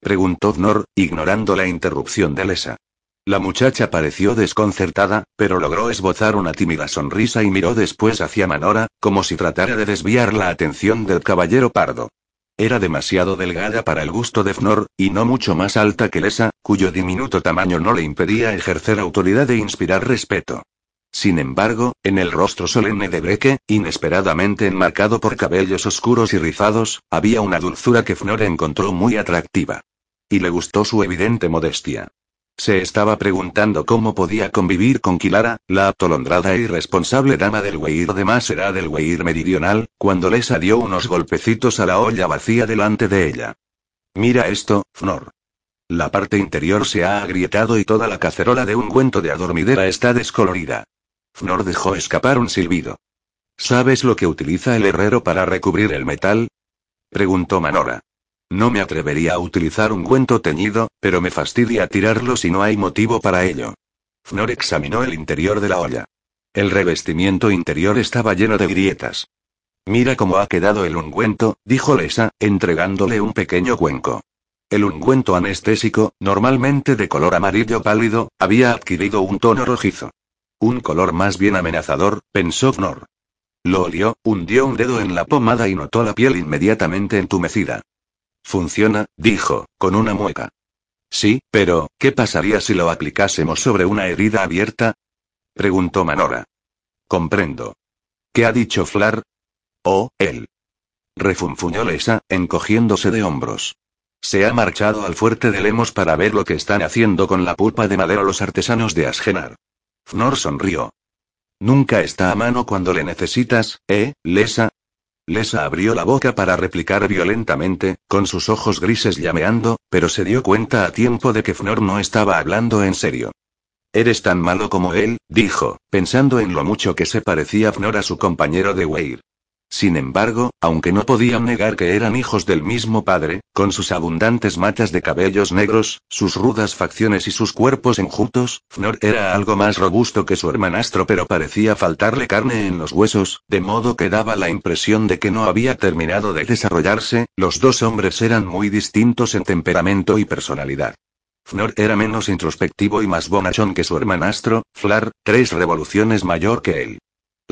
S1: preguntó Fnor, ignorando la interrupción de Lesa. La muchacha pareció desconcertada, pero logró esbozar una tímida sonrisa y miró después hacia Manora, como si tratara de desviar la atención del caballero pardo. Era demasiado delgada para el gusto de Fnor, y no mucho más alta que Lesa, cuyo diminuto tamaño no le impedía ejercer autoridad e inspirar respeto. Sin embargo, en el rostro solemne de Breke, inesperadamente enmarcado por cabellos oscuros y rizados, había una dulzura que Fnor encontró muy atractiva. Y le gustó su evidente modestia. Se estaba preguntando cómo podía convivir con Kilara, la atolondrada e irresponsable dama del Weir de más era del Weir meridional, cuando les dio unos golpecitos a la olla vacía delante de ella. Mira esto, Fnor. La parte interior se ha agrietado y toda la cacerola de un cuento de adormidera está descolorida. Fnor dejó escapar un silbido. ¿Sabes lo que utiliza el herrero para recubrir el metal? preguntó Manora. No me atrevería a utilizar un cuento teñido, pero me fastidia tirarlo si no hay motivo para ello. Fnor examinó el interior de la olla. El revestimiento interior estaba lleno de grietas. Mira cómo ha quedado el ungüento, dijo Lesa, entregándole un pequeño cuenco. El ungüento anestésico, normalmente de color amarillo pálido, había adquirido un tono rojizo. Un color más bien amenazador, pensó Fnor. Lo olió, hundió un dedo en la pomada y notó la piel inmediatamente entumecida. Funciona, dijo, con una mueca. Sí, pero, ¿qué pasaría si lo aplicásemos sobre una herida abierta? preguntó Manora. Comprendo. ¿Qué ha dicho Flar? Oh, él. Refunfuñó Lesa, encogiéndose de hombros. Se ha marchado al fuerte de Lemos para ver lo que están haciendo con la pulpa de madera los artesanos de Asgenar. Fnor sonrió. Nunca está a mano cuando le necesitas, ¿eh, Lesa? Lesa abrió la boca para replicar violentamente, con sus ojos grises llameando, pero se dio cuenta a tiempo de que Fnor no estaba hablando en serio. Eres tan malo como él, dijo, pensando en lo mucho que se parecía Fnor a su compañero de Weir. Sin embargo, aunque no podían negar que eran hijos del mismo padre, con sus abundantes matas de cabellos negros, sus rudas facciones y sus cuerpos enjutos, Fnor era algo más robusto que su hermanastro pero parecía faltarle carne en los huesos, de modo que daba la impresión de que no había terminado de desarrollarse, los dos hombres eran muy distintos en temperamento y personalidad. Fnor era menos introspectivo y más bonachón que su hermanastro, Flar, tres revoluciones mayor que él.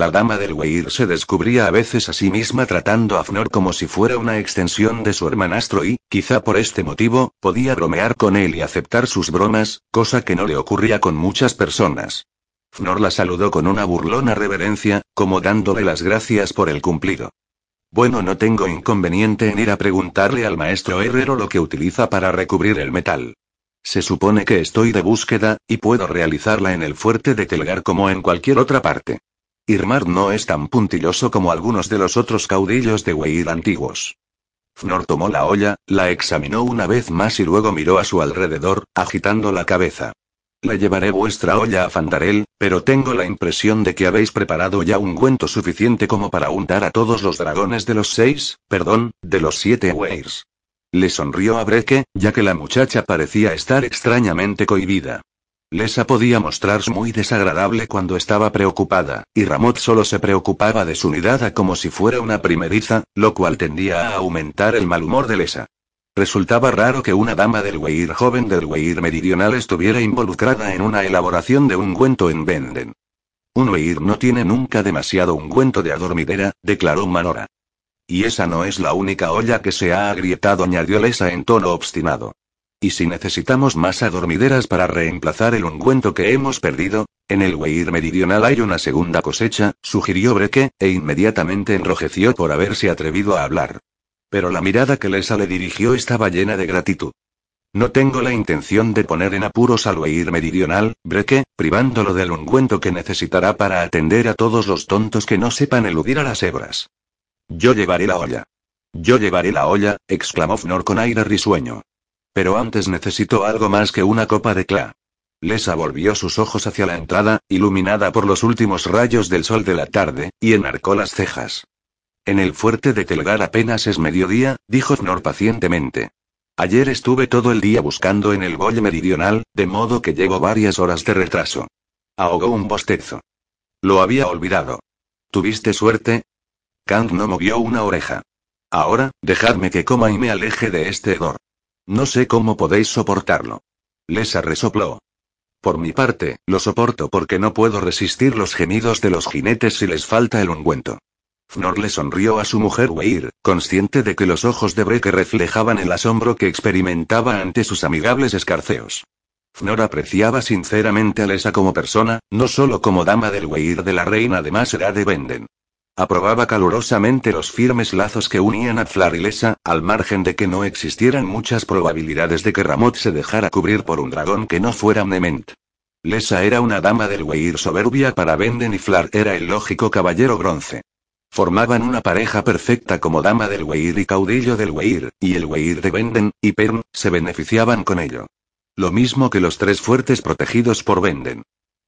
S1: La dama del Weir se descubría a veces a sí misma tratando a Fnor como si fuera una extensión de su hermanastro y, quizá por este motivo, podía bromear con él y aceptar sus bromas, cosa que no le ocurría con muchas personas. Fnor la saludó con una burlona reverencia, como dándole las gracias por el cumplido. Bueno, no tengo inconveniente en ir a preguntarle al maestro herrero lo que utiliza para recubrir el metal. Se supone que estoy de búsqueda, y puedo realizarla en el fuerte de Telgar como en cualquier otra parte. Irmar no es tan puntilloso como algunos de los otros caudillos de Weir antiguos. Fnor tomó la olla, la examinó una vez más y luego miró a su alrededor, agitando la cabeza. Le llevaré vuestra olla a Fandarel, pero tengo la impresión de que habéis preparado ya un cuento suficiente como para untar a todos los dragones de los seis, perdón, de los siete Weirs. Le sonrió a Breke, ya que la muchacha parecía estar extrañamente cohibida. Lesa podía mostrarse muy desagradable cuando estaba preocupada, y Ramot solo se preocupaba de su nidada como si fuera una primeriza, lo cual tendía a aumentar el mal humor de Lesa. Resultaba raro que una dama del Weir joven del Weir meridional estuviera involucrada en una elaboración de un ungüento en Benden. Un Weir no tiene nunca demasiado ungüento de adormidera, declaró Manora. Y esa no es la única olla que se ha agrietado, añadió Lesa en tono obstinado. Y si necesitamos más adormideras para reemplazar el ungüento que hemos perdido, en el Weir meridional hay una segunda cosecha, sugirió Breke, e inmediatamente enrojeció por haberse atrevido a hablar. Pero la mirada que Lesa le dirigió estaba llena de gratitud. No tengo la intención de poner en apuros al Weir meridional, Breke, privándolo del ungüento que necesitará para atender a todos los tontos que no sepan eludir a las hebras. Yo llevaré la olla. Yo llevaré la olla, exclamó Fnor con aire risueño. Pero antes necesito algo más que una copa de cla. Lesa volvió sus ojos hacia la entrada, iluminada por los últimos rayos del sol de la tarde, y enarcó las cejas. En el fuerte de Telgar apenas es mediodía, dijo Fnor pacientemente. Ayer estuve todo el día buscando en el bolle meridional, de modo que llevo varias horas de retraso. Ahogó un bostezo. Lo había olvidado. ¿Tuviste suerte? Kang no movió una oreja. Ahora, dejadme que coma y me aleje de este hedor. No sé cómo podéis soportarlo. Lesa resopló. Por mi parte, lo soporto porque no puedo resistir los gemidos de los jinetes si les falta el ungüento. Fnor le sonrió a su mujer Weir, consciente de que los ojos de Breke reflejaban el asombro que experimentaba ante sus amigables escarceos. Fnor apreciaba sinceramente a Lesa como persona, no solo como dama del Weir de la reina de Masera de Benden. Aprobaba calurosamente los firmes lazos que unían a Flar y Lesa, al margen de que no existieran muchas probabilidades de que Ramot se dejara cubrir por un dragón que no fuera Nement. Lesa era una dama del Weir soberbia para Benden y Flar era el lógico caballero bronce. Formaban una pareja perfecta como dama del Weir y caudillo del Weir, y el Weir de Benden, y Pern, se beneficiaban con ello. Lo mismo que los tres fuertes protegidos por Benden.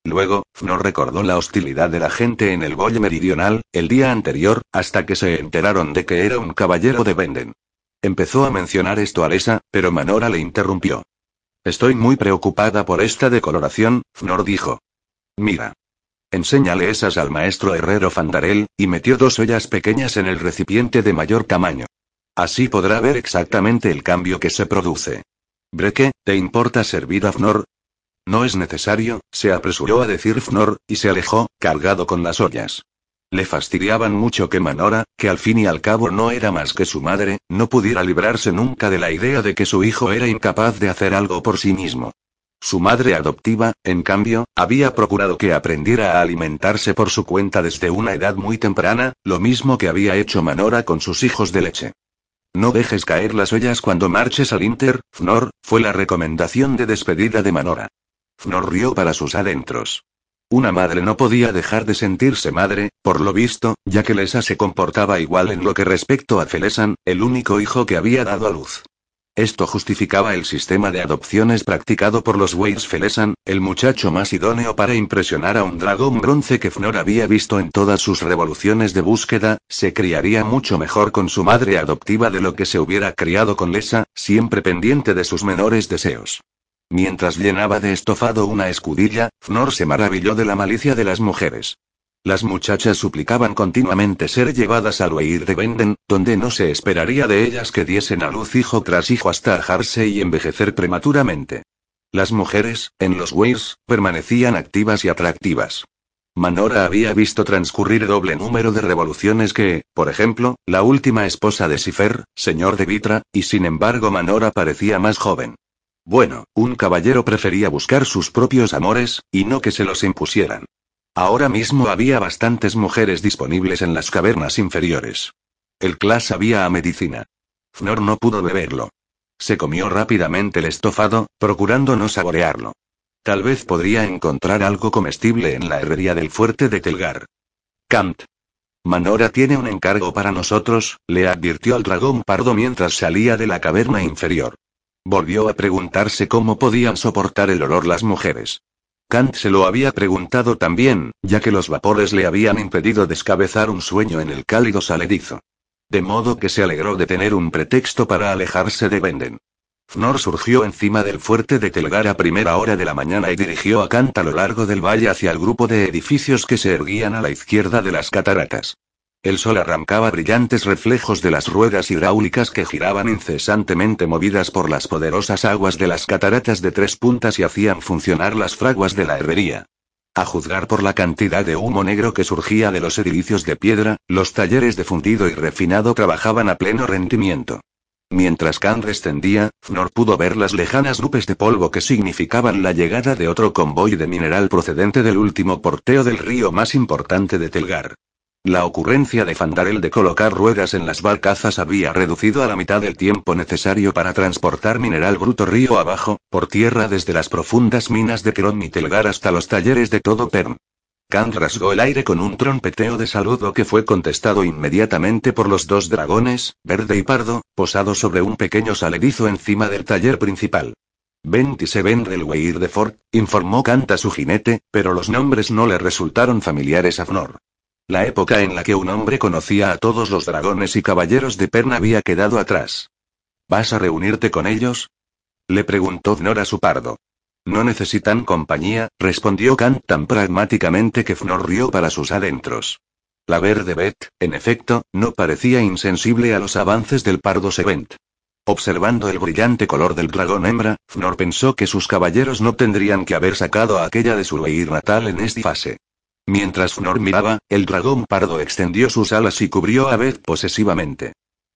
S1: Luego, Fnor recordó la hostilidad de la gente en el Bolle Meridional, el día anterior, hasta que se enteraron de que era un caballero de Benden. Empezó a mencionar esto a Lesa, pero Manora le interrumpió. Estoy muy preocupada por esta decoloración, Fnor dijo. Mira. Enséñale esas al maestro herrero Fandarel, y metió dos ollas pequeñas en el recipiente de mayor tamaño. Así podrá ver exactamente el cambio que se produce. Breke, ¿te importa servir a Fnor? No es necesario, se apresuró a decir Fnor, y se alejó, cargado con las ollas. Le fastidiaban mucho que Manora, que al fin y al cabo no era más que su madre, no pudiera librarse nunca de la idea de que su hijo era incapaz de hacer algo por sí mismo. Su madre adoptiva, en cambio, había procurado que aprendiera a alimentarse por su cuenta desde una edad muy temprana, lo mismo que había hecho Manora con sus hijos de leche. No dejes caer las ollas cuando marches al Inter, Fnor, fue la recomendación de despedida de Manora. Fnor rió para sus adentros. Una madre no podía dejar de sentirse madre, por lo visto, ya que Lesa se comportaba igual en lo que respecto a Felesan, el único hijo que había dado a luz. Esto justificaba el sistema de adopciones practicado por los Weirs Felesan, el muchacho más idóneo para impresionar a un dragón bronce que Fnor había visto en todas sus revoluciones de búsqueda, se criaría mucho mejor con su madre adoptiva de lo que se hubiera criado con Lesa, siempre pendiente de sus menores deseos. Mientras llenaba de estofado una escudilla, Fnor se maravilló de la malicia de las mujeres. Las muchachas suplicaban continuamente ser llevadas al Weir de Benden, donde no se esperaría de ellas que diesen a luz hijo tras hijo hasta ajarse y envejecer prematuramente. Las mujeres, en los Weirs, permanecían activas y atractivas. Manora había visto transcurrir doble número de revoluciones que, por ejemplo, la última esposa de Sifer, señor de Vitra, y sin embargo Manora parecía más joven. Bueno, un caballero prefería buscar sus propios amores, y no que se los impusieran. Ahora mismo había bastantes mujeres disponibles en las cavernas inferiores. El Clas sabía a medicina. Fnor no pudo beberlo. Se comió rápidamente el estofado, procurando no saborearlo. Tal vez podría encontrar algo comestible en la herrería del fuerte de Telgar. Kant. Manora tiene un encargo para nosotros, le advirtió al dragón pardo mientras salía de la caverna inferior. Volvió a preguntarse cómo podían soportar el olor las mujeres. Kant se lo había preguntado también, ya que los vapores le habían impedido descabezar un sueño en el cálido saledizo. De modo que se alegró de tener un pretexto para alejarse de Benden. Fnor surgió encima del fuerte de Telgar a primera hora de la mañana y dirigió a Kant a lo largo del valle hacia el grupo de edificios que se erguían a la izquierda de las cataratas. El sol arrancaba brillantes reflejos de las ruedas hidráulicas que giraban incesantemente movidas por las poderosas aguas de las cataratas de tres puntas y hacían funcionar las fraguas de la herrería. A juzgar por la cantidad de humo negro que surgía de los edificios de piedra, los talleres de fundido y refinado trabajaban a pleno rendimiento. Mientras Khan descendía, Fnor pudo ver las lejanas nubes de polvo que significaban la llegada de otro convoy de mineral procedente del último porteo del río más importante de Telgar. La ocurrencia de Fandarel de colocar ruedas en las barcazas había reducido a la mitad el tiempo necesario para transportar mineral bruto río abajo, por tierra desde las profundas minas de Kron y hasta los talleres de todo Perm. Khan rasgó el aire con un trompeteo de saludo que fue contestado inmediatamente por los dos dragones, verde y pardo, posados sobre un pequeño saledizo encima del taller principal. 27 Relweir de Ford, informó Kant a su jinete, pero los nombres no le resultaron familiares a Fnor. La época en la que un hombre conocía a todos los dragones y caballeros de Pern había quedado atrás. ¿Vas a reunirte con ellos? Le preguntó Fnor a su pardo. No necesitan compañía, respondió Kant tan pragmáticamente que Fnor rió para sus adentros. La verde Bet, en efecto, no parecía insensible a los avances del pardo Sevent. Observando el brillante color del dragón hembra, Fnor pensó que sus caballeros no tendrían que haber sacado a aquella de su leir natal en esta fase. Mientras Fnor miraba, el dragón pardo extendió sus alas y cubrió a Beth posesivamente.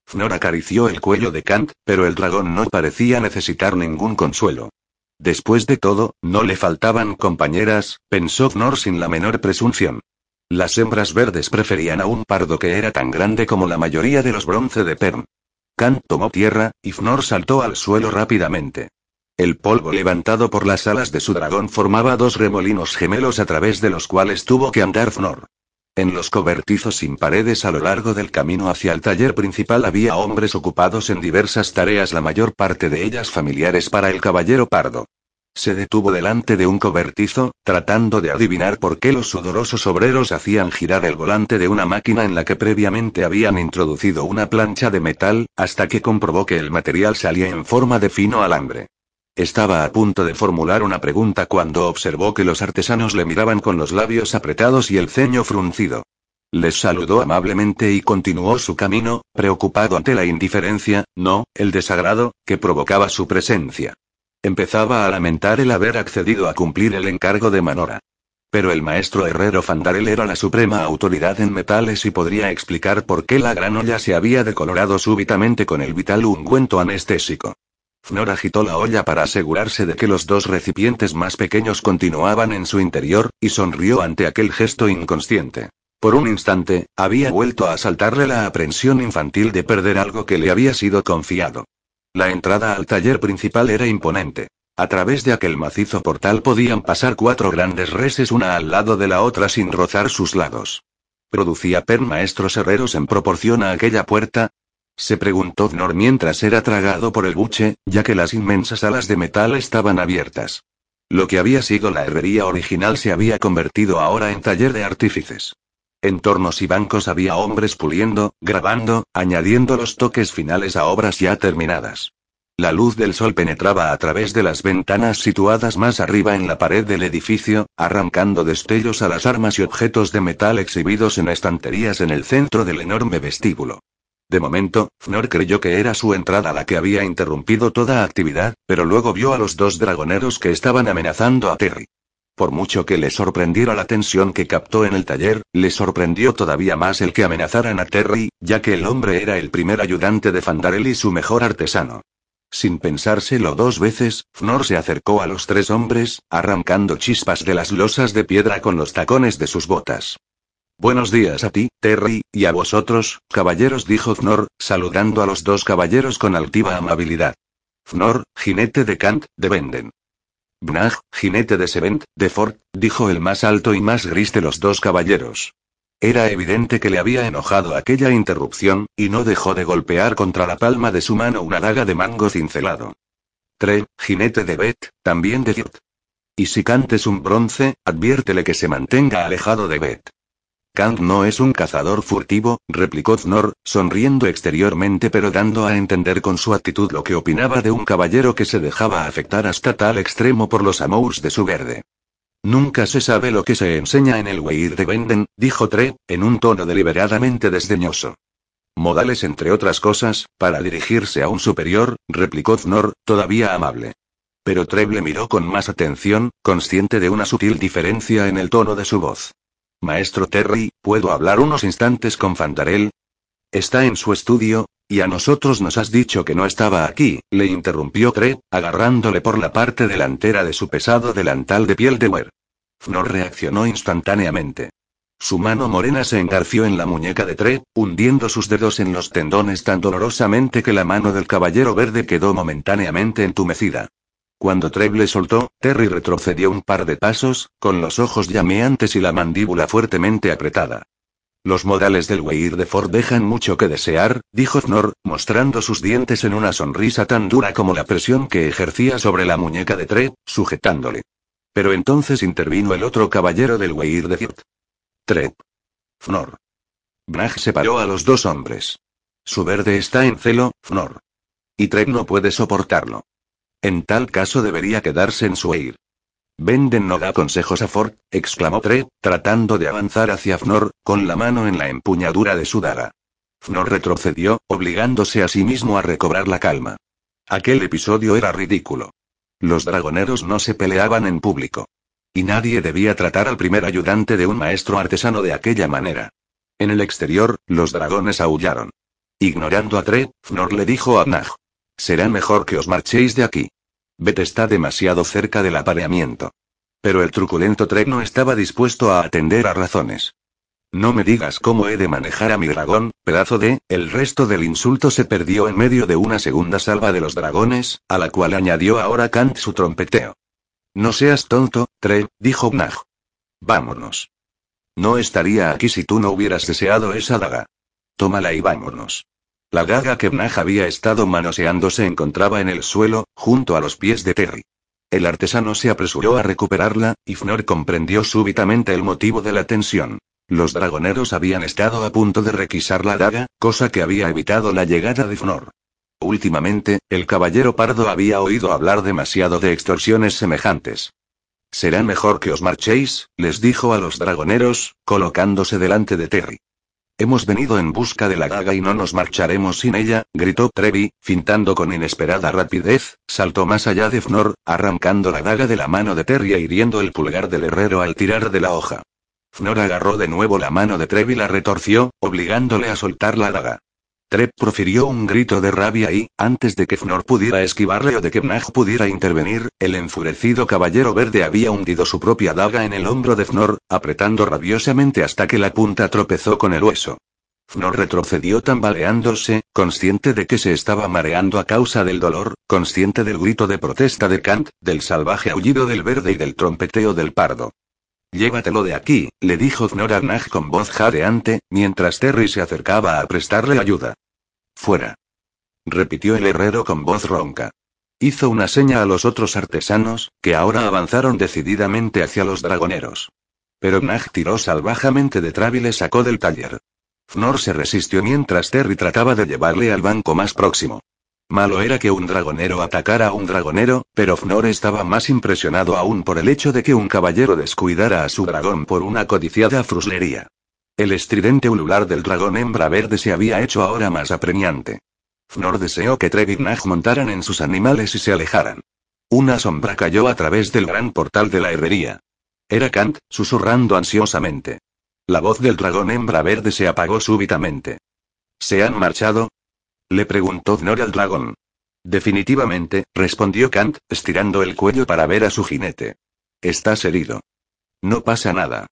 S1: Fnor acarició el cuello de Kant, pero el dragón no parecía necesitar ningún consuelo. Después de todo, no le faltaban compañeras, pensó Fnor sin la menor presunción. Las hembras verdes preferían a un pardo que era tan grande como la mayoría de los bronce de Perm. Kant tomó tierra, y Fnor saltó al suelo rápidamente. El polvo levantado por las alas de su dragón formaba dos remolinos gemelos a través de los cuales tuvo que andar Fnor. En los cobertizos sin paredes a lo largo del camino hacia el taller principal había hombres ocupados en diversas tareas, la mayor parte de ellas familiares para el caballero pardo. Se detuvo delante de un cobertizo, tratando de adivinar por qué los sudorosos obreros hacían girar el volante de una máquina en la que previamente habían introducido una plancha de metal, hasta que comprobó que el material salía en forma de fino alambre. Estaba a punto de formular una pregunta cuando observó que los artesanos le miraban con los labios apretados y el ceño fruncido. Les saludó amablemente y continuó su camino, preocupado ante la indiferencia, no, el desagrado, que provocaba su presencia. Empezaba a lamentar el haber accedido a cumplir el encargo de Manora. Pero el maestro herrero Fandarel era la suprema autoridad en metales y podría explicar por qué la gran olla se había decolorado súbitamente con el vital ungüento anestésico. Fnor agitó la olla para asegurarse de que los dos recipientes más pequeños continuaban en su interior, y sonrió ante aquel gesto inconsciente. Por un instante, había vuelto a asaltarle la aprensión infantil de perder algo que le había sido confiado. La entrada al taller principal era imponente. A través de aquel macizo portal podían pasar cuatro grandes reses una al lado de la otra sin rozar sus lados. ¿Producía Per maestros herreros en proporción a aquella puerta? Se preguntó Fnor mientras era tragado por el buche, ya que las inmensas alas de metal estaban abiertas. Lo que había sido la herrería original se había convertido ahora en taller de artífices. En tornos y bancos había hombres puliendo, grabando, añadiendo los toques finales a obras ya terminadas. La luz del sol penetraba a través de las ventanas situadas más arriba en la pared del edificio, arrancando destellos a las armas y objetos de metal exhibidos en estanterías en el centro del enorme vestíbulo. De momento, Fnor creyó que era su entrada la que había interrumpido toda actividad, pero luego vio a los dos dragoneros que estaban amenazando a Terry. Por mucho que le sorprendiera la tensión que captó en el taller, le sorprendió todavía más el que amenazaran a Terry, ya que el hombre era el primer ayudante de Fandarel y su mejor artesano. Sin pensárselo dos veces, Fnor se acercó a los tres hombres, arrancando chispas de las losas de piedra con los tacones de sus botas. Buenos días a ti, Terry, y a vosotros, caballeros, dijo Fnor, saludando a los dos caballeros con altiva amabilidad. Fnor, jinete de Kant, de Venden. Bnag, jinete de Sevent, de Ford, dijo el más alto y más gris de los dos caballeros. Era evidente que le había enojado aquella interrupción, y no dejó de golpear contra la palma de su mano una daga de mango cincelado. Tre, jinete de Bet, también de Dirt. Y si Kant es un bronce, adviértele que se mantenga alejado de Bet. Kant no es un cazador furtivo, replicó Znor, sonriendo exteriormente pero dando a entender con su actitud lo que opinaba de un caballero que se dejaba afectar hasta tal extremo por los amours de su verde. Nunca se sabe lo que se enseña en el Weir de Benden, dijo Tre, en un tono deliberadamente desdeñoso. Modales entre otras cosas, para dirigirse a un superior, replicó Znor, todavía amable. Pero Treb le miró con más atención, consciente de una sutil diferencia en el tono de su voz. Maestro Terry, ¿puedo hablar unos instantes con Fandarel? Está en su estudio, y a nosotros nos has dicho que no estaba aquí, le interrumpió Tre, agarrándole por la parte delantera de su pesado delantal de piel de Wer. Fnor reaccionó instantáneamente. Su mano morena se engarció en la muñeca de Tre, hundiendo sus dedos en los tendones tan dolorosamente que la mano del caballero verde quedó momentáneamente entumecida. Cuando Treble soltó, Terry retrocedió un par de pasos, con los ojos llameantes y la mandíbula fuertemente apretada. Los modales del Weir de Ford dejan mucho que desear, dijo Fnor, mostrando sus dientes en una sonrisa tan dura como la presión que ejercía sobre la muñeca de Tre, sujetándole. Pero entonces intervino el otro caballero del Weir de Firt. Trep. Fnor. Brag separó a los dos hombres. Su verde está en celo, Fnor. Y Trep no puede soportarlo. En tal caso debería quedarse en su eir. Venden no da consejos a Ford, exclamó Tre, tratando de avanzar hacia Fnor, con la mano en la empuñadura de su daga. Fnor retrocedió, obligándose a sí mismo a recobrar la calma. Aquel episodio era ridículo. Los dragoneros no se peleaban en público. Y nadie debía tratar al primer ayudante de un maestro artesano de aquella manera. En el exterior, los dragones aullaron. Ignorando a Tre, Fnor le dijo a Nag. Será mejor que os marchéis de aquí. Bet está demasiado cerca del apareamiento. Pero el truculento Trek no estaba dispuesto a atender a razones. No me digas cómo he de manejar a mi dragón, pedazo de. El resto del insulto se perdió en medio de una segunda salva de los dragones, a la cual añadió ahora Kant su trompeteo. No seas tonto, Tre, dijo Gnag. Vámonos. No estaría aquí si tú no hubieras deseado esa daga. Tómala y vámonos. La daga que Bnaj había estado manoseando se encontraba en el suelo, junto a los pies de Terry. El artesano se apresuró a recuperarla, y Fnor comprendió súbitamente el motivo de la tensión. Los dragoneros habían estado a punto de requisar la daga, cosa que había evitado la llegada de Fnor. Últimamente, el caballero pardo había oído hablar demasiado de extorsiones semejantes. Será mejor que os marchéis, les dijo a los dragoneros, colocándose delante de Terry. Hemos venido en busca de la daga y no nos marcharemos sin ella, gritó Trevi, fintando con inesperada rapidez, saltó más allá de Fnor, arrancando la daga de la mano de Terry e hiriendo el pulgar del herrero al tirar de la hoja. Fnor agarró de nuevo la mano de Trevi y la retorció, obligándole a soltar la daga. Trep profirió un grito de rabia y, antes de que Fnor pudiera esquivarle o de que Bnag pudiera intervenir, el enfurecido caballero verde había hundido su propia daga en el hombro de Fnor, apretando rabiosamente hasta que la punta tropezó con el hueso. Fnor retrocedió tambaleándose, consciente de que se estaba mareando a causa del dolor, consciente del grito de protesta de Kant, del salvaje aullido del verde y del trompeteo del pardo. Llévatelo de aquí, le dijo Fnor Nag con voz jadeante, mientras Terry se acercaba a prestarle ayuda. Fuera. Repitió el herrero con voz ronca. Hizo una seña a los otros artesanos, que ahora avanzaron decididamente hacia los dragoneros. Pero Nag tiró salvajemente de Trav y le sacó del taller. Fnor se resistió mientras Terry trataba de llevarle al banco más próximo. Malo era que un dragonero atacara a un dragonero, pero Fnor estaba más impresionado aún por el hecho de que un caballero descuidara a su dragón por una codiciada fruslería. El estridente ulular del dragón hembra verde se había hecho ahora más apremiante. Fnor deseó que Trev y Nag montaran en sus animales y se alejaran. Una sombra cayó a través del gran portal de la herrería. Era Kant, susurrando ansiosamente. La voz del dragón hembra verde se apagó súbitamente. ¿Se han marchado? Le preguntó Fnor al dragón. Definitivamente, respondió Kant, estirando el cuello para ver a su jinete. Estás herido. No pasa nada.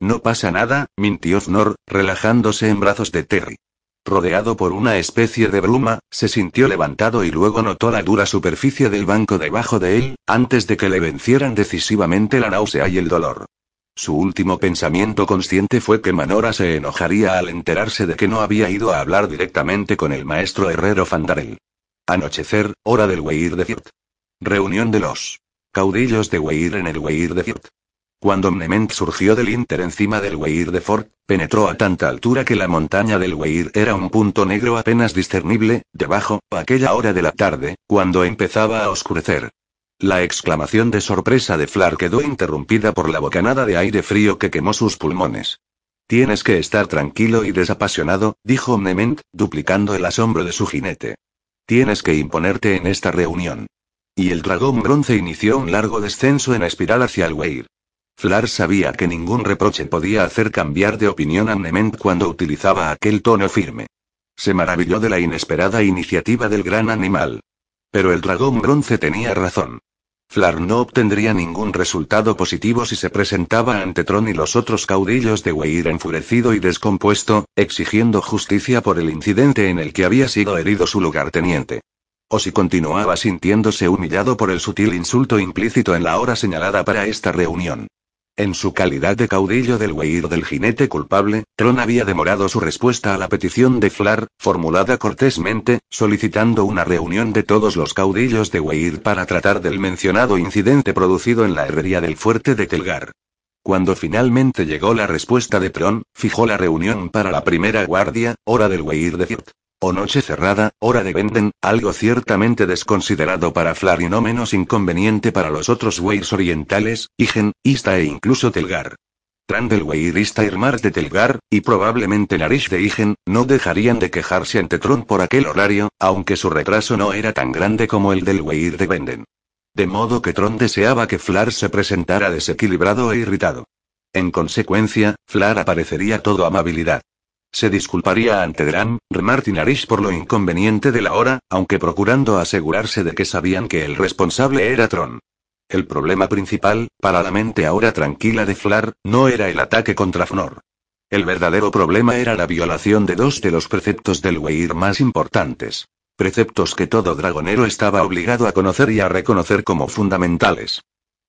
S1: No pasa nada, mintió Fnor, relajándose en brazos de Terry. Rodeado por una especie de bruma, se sintió levantado y luego notó la dura superficie del banco debajo de él, antes de que le vencieran decisivamente la náusea y el dolor. Su último pensamiento consciente fue que Manora se enojaría al enterarse de que no había ido a hablar directamente con el maestro herrero Fandarel. Anochecer, hora del Weir de Firt. Reunión de los caudillos de Weir en el Weir de Firt. Cuando Mnement surgió del Inter encima del Weir de Fort, penetró a tanta altura que la montaña del Weir era un punto negro apenas discernible, debajo, a aquella hora de la tarde, cuando empezaba a oscurecer. La exclamación de sorpresa de Flar quedó interrumpida por la bocanada de aire frío que quemó sus pulmones. Tienes que estar tranquilo y desapasionado, dijo Mnement, duplicando el asombro de su jinete. Tienes que imponerte en esta reunión. Y el dragón bronce inició un largo descenso en espiral hacia el Weir. Flar sabía que ningún reproche podía hacer cambiar de opinión a Nement cuando utilizaba aquel tono firme. Se maravilló de la inesperada iniciativa del gran animal. Pero el dragón bronce tenía razón. Flar no obtendría ningún resultado positivo si se presentaba ante Tron y los otros caudillos de Weir enfurecido y descompuesto, exigiendo justicia por el incidente en el que había sido herido su lugarteniente. O si continuaba sintiéndose humillado por el sutil insulto implícito en la hora señalada para esta reunión. En su calidad de caudillo del Weir del jinete culpable, Tron había demorado su respuesta a la petición de Flar, formulada cortésmente, solicitando una reunión de todos los caudillos de Weir para tratar del mencionado incidente producido en la herrería del fuerte de Telgar. Cuando finalmente llegó la respuesta de Tron, fijó la reunión para la primera guardia, hora del Weir de Firt. O noche cerrada, hora de Venden, algo ciertamente desconsiderado para Flar y no menos inconveniente para los otros Weirs orientales, Igen, Ista e incluso Telgar. Trandel Weir Ista Irmar de Telgar, y probablemente Narish de Igen, no dejarían de quejarse ante Tron por aquel horario, aunque su retraso no era tan grande como el del Weir de Venden. De modo que Tron deseaba que Flar se presentara desequilibrado e irritado. En consecuencia, Flar aparecería todo amabilidad. Se disculparía ante Dram, Remartin Arish por lo inconveniente de la hora, aunque procurando asegurarse de que sabían que el responsable era Tron. El problema principal, para la mente ahora tranquila de Flar, no era el ataque contra Fnor. El verdadero problema era la violación de dos de los preceptos del Weir más importantes. Preceptos que todo dragonero estaba obligado a conocer y a reconocer como fundamentales.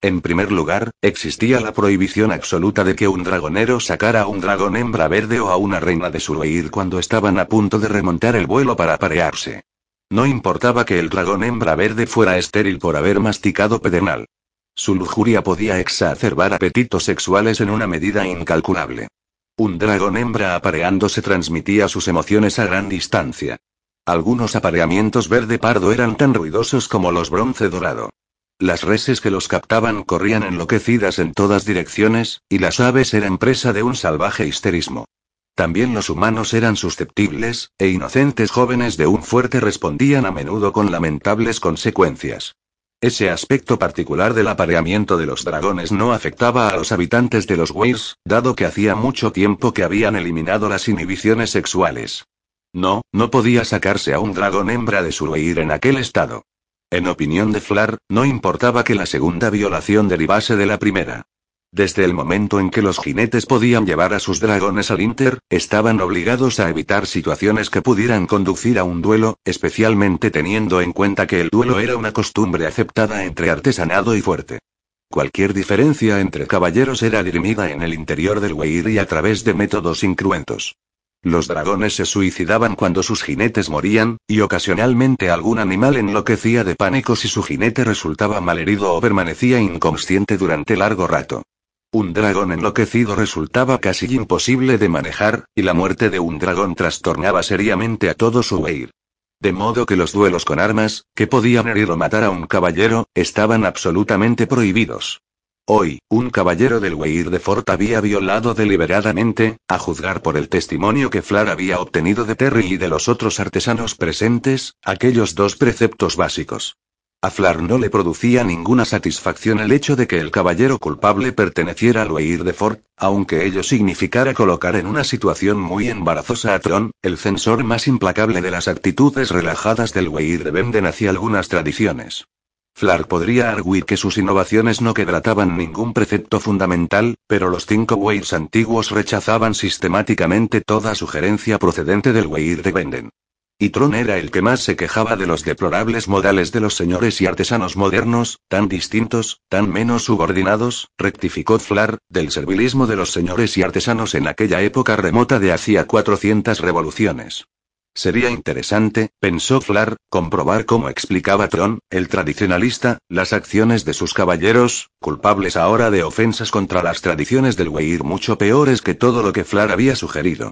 S1: En primer lugar, existía la prohibición absoluta de que un dragonero sacara a un dragón hembra verde o a una reina de su reír cuando estaban a punto de remontar el vuelo para aparearse. No importaba que el dragón hembra verde fuera estéril por haber masticado pedernal. Su lujuria podía exacerbar apetitos sexuales en una medida incalculable. Un dragón hembra apareándose transmitía sus emociones a gran distancia. Algunos apareamientos verde pardo eran tan ruidosos como los bronce dorado. Las reses que los captaban corrían enloquecidas en todas direcciones, y las aves eran presa de un salvaje histerismo. También los humanos eran susceptibles, e inocentes jóvenes de un fuerte respondían a menudo con lamentables consecuencias. Ese aspecto particular del apareamiento de los dragones no afectaba a los habitantes de los Weirs, dado que hacía mucho tiempo que habían eliminado las inhibiciones sexuales. No, no podía sacarse a un dragón hembra de su Weir en aquel estado. En opinión de Flar, no importaba que la segunda violación derivase de la primera. Desde el momento en que los jinetes podían llevar a sus dragones al Inter, estaban obligados a evitar situaciones que pudieran conducir a un duelo, especialmente teniendo en cuenta que el duelo era una costumbre aceptada entre artesanado y fuerte. Cualquier diferencia entre caballeros era dirimida en el interior del Weir y a través de métodos incruentos. Los dragones se suicidaban cuando sus jinetes morían, y ocasionalmente algún animal enloquecía de pánico si su jinete resultaba malherido o permanecía inconsciente durante largo rato. Un dragón enloquecido resultaba casi imposible de manejar, y la muerte de un dragón trastornaba seriamente a todo su weir. De modo que los duelos con armas, que podían herir o matar a un caballero, estaban absolutamente prohibidos. Hoy, un caballero del Weir de Fort había violado deliberadamente, a juzgar por el testimonio que Flar había obtenido de Terry y de los otros artesanos presentes, aquellos dos preceptos básicos. A Flar no le producía ninguna satisfacción el hecho de que el caballero culpable perteneciera al Weir de Fort, aunque ello significara colocar en una situación muy embarazosa a Tron, el censor más implacable de las actitudes relajadas del Weir de Benden hacia algunas tradiciones. Flar podría arguir que sus innovaciones no quebrataban ningún precepto fundamental, pero los cinco Weirs antiguos rechazaban sistemáticamente toda sugerencia procedente del Weir de Benden. Y Tron era el que más se quejaba de los deplorables modales de los señores y artesanos modernos, tan distintos, tan menos subordinados, rectificó Flar, del servilismo de los señores y artesanos en aquella época remota de hacía 400 revoluciones. Sería interesante, pensó Flar, comprobar cómo explicaba Tron, el tradicionalista, las acciones de sus caballeros, culpables ahora de ofensas contra las tradiciones del Weir mucho peores que todo lo que Flar había sugerido.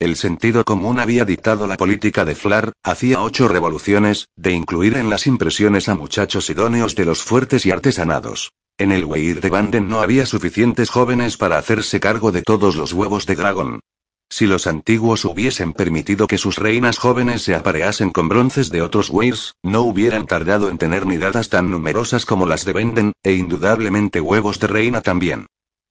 S1: El sentido común había dictado la política de Flar, hacía ocho revoluciones, de incluir en las impresiones a muchachos idóneos de los fuertes y artesanados. En el Weir de Banden no había suficientes jóvenes para hacerse cargo de todos los huevos de dragón. Si los antiguos hubiesen permitido que sus reinas jóvenes se apareasen con bronces de otros Weirs, no hubieran tardado en tener nidadas tan numerosas como las de Venden, e indudablemente huevos de reina también.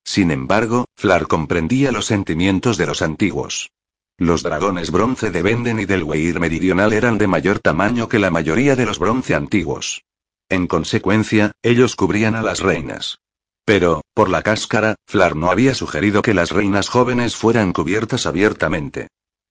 S1: Sin embargo, Flar comprendía los sentimientos de los antiguos. Los dragones bronce de Venden y del Weir meridional eran de mayor tamaño que la mayoría de los bronce antiguos. En consecuencia, ellos cubrían a las reinas. Pero, por la cáscara, Flar no había sugerido que las reinas jóvenes fueran cubiertas abiertamente.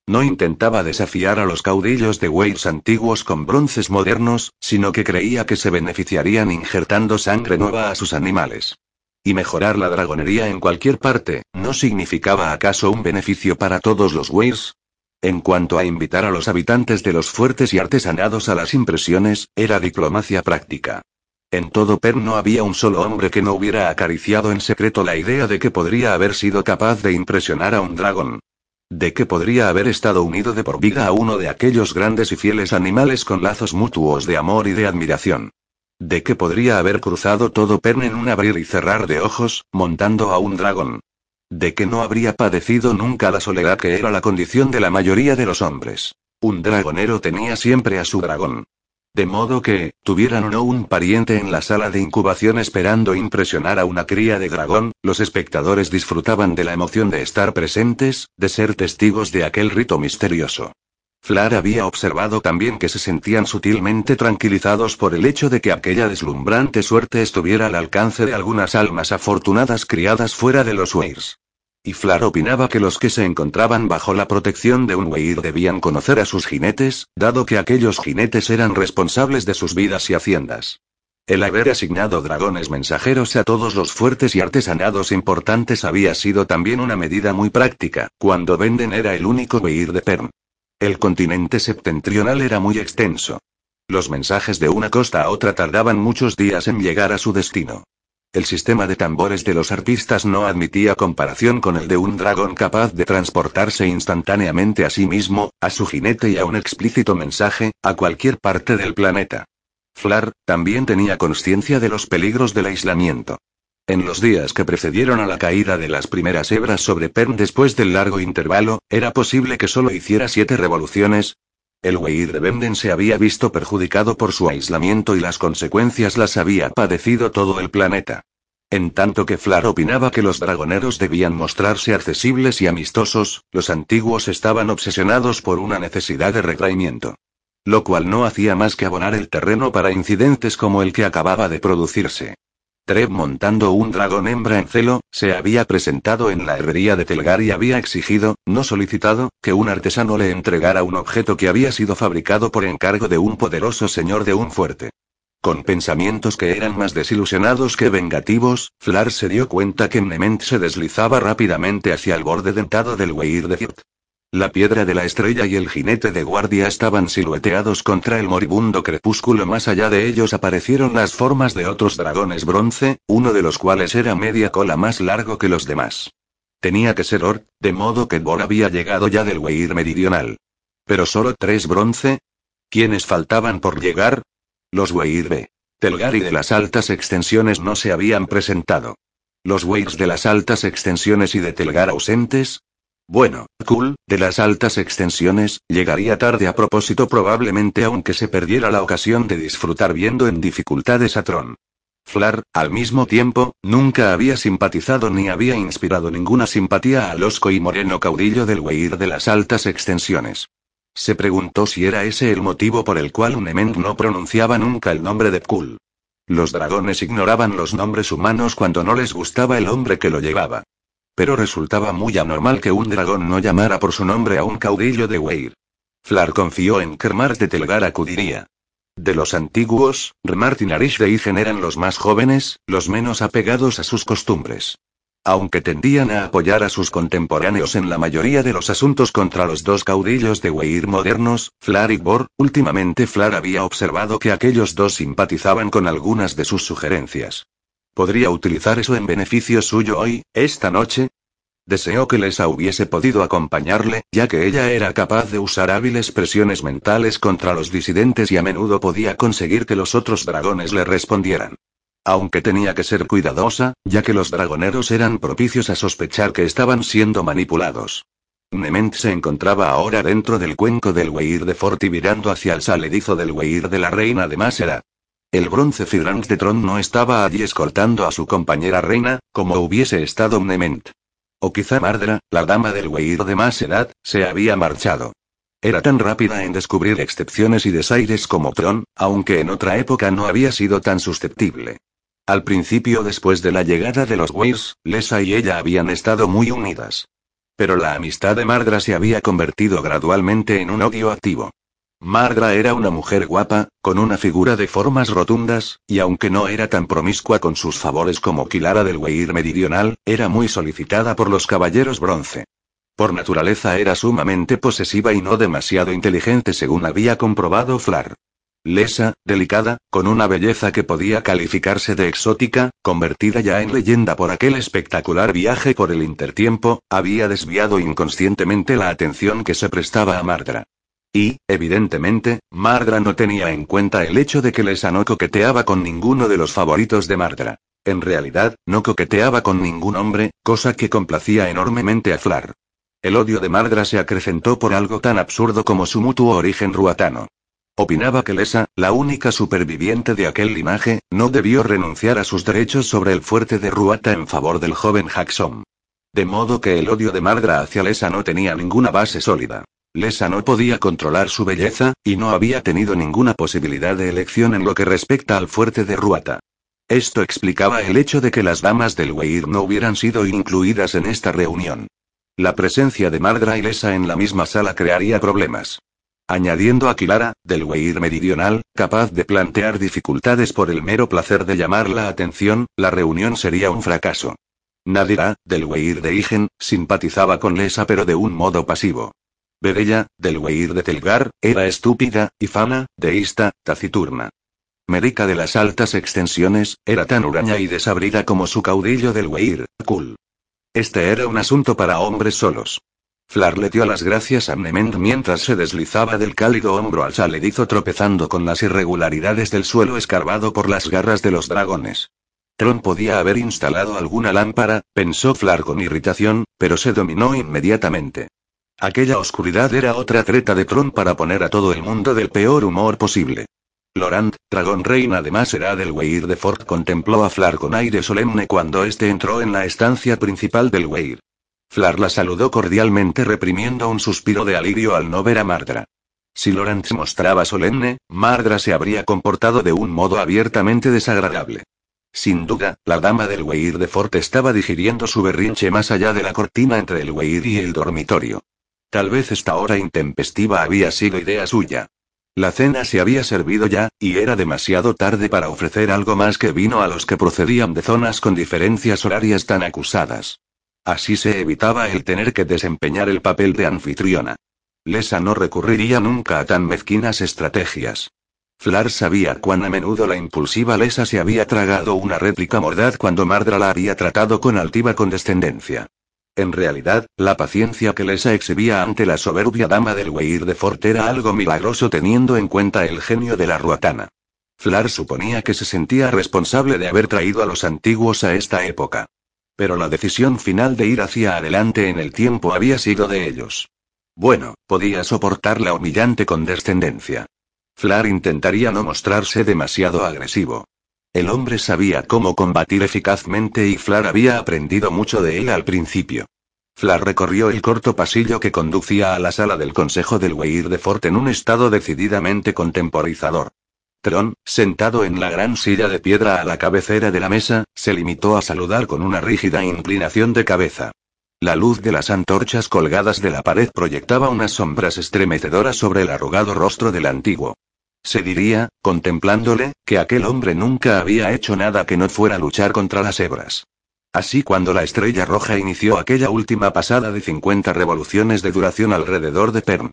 S1: No intentaba desafiar a los caudillos de Weirs antiguos con bronces modernos, sino que creía que se beneficiarían injertando sangre nueva a sus animales. Y mejorar la dragonería en cualquier parte, ¿no significaba acaso un beneficio para todos los Weirs? En cuanto a invitar a los habitantes de los fuertes y artesanados a las impresiones, era diplomacia práctica. En todo Per no había un solo hombre que no hubiera acariciado en secreto la idea de que podría haber sido capaz de impresionar a un dragón. De que podría haber estado unido de por vida a uno de aquellos grandes y fieles animales con lazos mutuos de amor y de admiración. De que podría haber cruzado todo Pern en un abrir y cerrar de ojos, montando a un dragón. De que no habría padecido nunca la soledad que era la condición de la mayoría de los hombres. Un dragonero tenía siempre a su dragón. De modo que, tuvieran o no un pariente en la sala de incubación esperando impresionar a una cría de dragón, los espectadores disfrutaban de la emoción de estar presentes, de ser testigos de aquel rito misterioso. Flar había observado también que se sentían sutilmente tranquilizados por el hecho de que aquella deslumbrante suerte estuviera al alcance de algunas almas afortunadas criadas fuera de los Weirs. Y Flar opinaba que los que se encontraban bajo la protección de un Weir debían conocer a sus jinetes, dado que aquellos jinetes eran responsables de sus vidas y haciendas. El haber asignado dragones mensajeros a todos los fuertes y artesanados importantes había sido también una medida muy práctica, cuando Venden era el único Weir de Perm. El continente septentrional era muy extenso. Los mensajes de una costa a otra tardaban muchos días en llegar a su destino. El sistema de tambores de los artistas no admitía comparación con el de un dragón capaz de transportarse instantáneamente a sí mismo, a su jinete y a un explícito mensaje, a cualquier parte del planeta. Flar, también tenía conciencia de los peligros del aislamiento. En los días que precedieron a la caída de las primeras hebras sobre Pern después del largo intervalo, era posible que solo hiciera siete revoluciones, el Weir de Benden se había visto perjudicado por su aislamiento y las consecuencias las había padecido todo el planeta. En tanto que Flar opinaba que los dragoneros debían mostrarse accesibles y amistosos, los antiguos estaban obsesionados por una necesidad de retraimiento. Lo cual no hacía más que abonar el terreno para incidentes como el que acababa de producirse. Trev montando un dragón hembra en celo, se había presentado en la herrería de Telgar y había exigido, no solicitado, que un artesano le entregara un objeto que había sido fabricado por encargo de un poderoso señor de un fuerte. Con pensamientos que eran más desilusionados que vengativos, Flar se dio cuenta que Nement se deslizaba rápidamente hacia el borde dentado del Weir de Zirt. La piedra de la estrella y el jinete de guardia estaban silueteados contra el moribundo crepúsculo. Más allá de ellos aparecieron las formas de otros dragones bronce, uno de los cuales era media cola más largo que los demás. Tenía que ser Or, de modo que Bor había llegado ya del Weir meridional. Pero solo tres bronce. ¿Quiénes faltaban por llegar? Los Weir B. Telgar y de las altas extensiones no se habían presentado. Los Weirs de las altas extensiones y de Telgar ausentes, bueno, Cool, de las altas extensiones, llegaría tarde a propósito probablemente aunque se perdiera la ocasión de disfrutar viendo en dificultades a Tron. Flar, al mismo tiempo, nunca había simpatizado ni había inspirado ninguna simpatía al osco y moreno caudillo del Weir de las altas extensiones. Se preguntó si era ese el motivo por el cual Unement no pronunciaba nunca el nombre de Kul. Los dragones ignoraban los nombres humanos cuando no les gustaba el hombre que lo llevaba. Pero resultaba muy anormal que un dragón no llamara por su nombre a un caudillo de Weir. Flar confió en que Rmart de Telgar acudiría. De los antiguos, Rmart y Narish de Igen eran los más jóvenes, los menos apegados a sus costumbres. Aunque tendían a apoyar a sus contemporáneos en la mayoría de los asuntos contra los dos caudillos de Weir modernos, Flar y Bor, últimamente Flar había observado que aquellos dos simpatizaban con algunas de sus sugerencias. ¿Podría utilizar eso en beneficio suyo hoy, esta noche? Deseó que Lesa hubiese podido acompañarle, ya que ella era capaz de usar hábiles presiones mentales contra los disidentes y a menudo podía conseguir que los otros dragones le respondieran. Aunque tenía que ser cuidadosa, ya que los dragoneros eran propicios a sospechar que estaban siendo manipulados. Nement se encontraba ahora dentro del cuenco del Weir de Fort y mirando hacia el saledizo del Weir de la reina de Masera. El bronce Fidrans de Tron no estaba allí escoltando a su compañera reina, como hubiese estado Nement. O quizá Mardra, la dama del Weir de más edad, se había marchado. Era tan rápida en descubrir excepciones y desaires como Tron, aunque en otra época no había sido tan susceptible. Al principio después de la llegada de los Weirs, Lesa y ella habían estado muy unidas. Pero la amistad de Mardra se había convertido gradualmente en un odio activo. Mardra era una mujer guapa, con una figura de formas rotundas, y aunque no era tan promiscua con sus favores como Kilara del Weir Meridional, era muy solicitada por los caballeros bronce. Por naturaleza era sumamente posesiva y no demasiado inteligente según había comprobado Flar. Lesa, delicada, con una belleza que podía calificarse de exótica, convertida ya en leyenda por aquel espectacular viaje por el intertiempo, había desviado inconscientemente la atención que se prestaba a Mardra. Y, evidentemente, Mardra no tenía en cuenta el hecho de que Lesa no coqueteaba con ninguno de los favoritos de Mardra. En realidad, no coqueteaba con ningún hombre, cosa que complacía enormemente a Flar. El odio de Mardra se acrecentó por algo tan absurdo como su mutuo origen ruatano. Opinaba que Lesa, la única superviviente de aquel linaje, no debió renunciar a sus derechos sobre el fuerte de Ruata en favor del joven Jackson. De modo que el odio de Mardra hacia Lesa no tenía ninguna base sólida. Lesa no podía controlar su belleza, y no había tenido ninguna posibilidad de elección en lo que respecta al fuerte de Ruata. Esto explicaba el hecho de que las damas del Weir no hubieran sido incluidas en esta reunión. La presencia de Mardra y Lesa en la misma sala crearía problemas. Añadiendo a Kilara, del Weir meridional, capaz de plantear dificultades por el mero placer de llamar la atención, la reunión sería un fracaso. Nadira, del Weir de Igen, simpatizaba con Lesa pero de un modo pasivo. Berella, del Weir de Telgar, era estúpida, y Fana, deísta, taciturna. Merica de las altas extensiones, era tan huraña y desabrida como su caudillo del Weir, Kul. Este era un asunto para hombres solos. Flar le dio las gracias a Nement mientras se deslizaba del cálido hombro al saledizo tropezando con las irregularidades del suelo escarbado por las garras de los dragones. Tron podía haber instalado alguna lámpara, pensó Flar con irritación, pero se dominó inmediatamente. Aquella oscuridad era otra treta de Tron para poner a todo el mundo del peor humor posible. Lorant, dragón reina además era del Weir de Fort, contempló a Flar con aire solemne cuando éste entró en la estancia principal del Weir. Flar la saludó cordialmente reprimiendo un suspiro de alivio al no ver a Mardra. Si Lorant se mostraba solemne, Mardra se habría comportado de un modo abiertamente desagradable. Sin duda, la dama del Weir de Fort estaba digiriendo su berrinche más allá de la cortina entre el Weir y el dormitorio. Tal vez esta hora intempestiva había sido idea suya. La cena se había servido ya, y era demasiado tarde para ofrecer algo más que vino a los que procedían de zonas con diferencias horarias tan acusadas. Así se evitaba el tener que desempeñar el papel de anfitriona. Lesa no recurriría nunca a tan mezquinas estrategias. Flar sabía cuán a menudo la impulsiva Lesa se había tragado una réplica mordaz cuando Mardra la había tratado con altiva condescendencia. En realidad, la paciencia que Lesa exhibía ante la soberbia dama del Weir de Fort era algo milagroso teniendo en cuenta el genio de la ruatana. Flar suponía que se sentía responsable de haber traído a los antiguos a esta época. Pero la decisión final de ir hacia adelante en el tiempo había sido de ellos. Bueno, podía soportar la humillante condescendencia. Flar intentaría no mostrarse demasiado agresivo. El hombre sabía cómo combatir eficazmente y Flar había aprendido mucho de él al principio. Flar recorrió el corto pasillo que conducía a la sala del Consejo del Weir de Fort en un estado decididamente contemporizador. Tron, sentado en la gran silla de piedra a la cabecera de la mesa, se limitó a saludar con una rígida inclinación de cabeza. La luz de las antorchas colgadas de la pared proyectaba unas sombras estremecedoras sobre el arrugado rostro del antiguo. Se diría, contemplándole, que aquel hombre nunca había hecho nada que no fuera luchar contra las hebras. Así cuando la estrella roja inició aquella última pasada de 50 revoluciones de duración alrededor de Pern.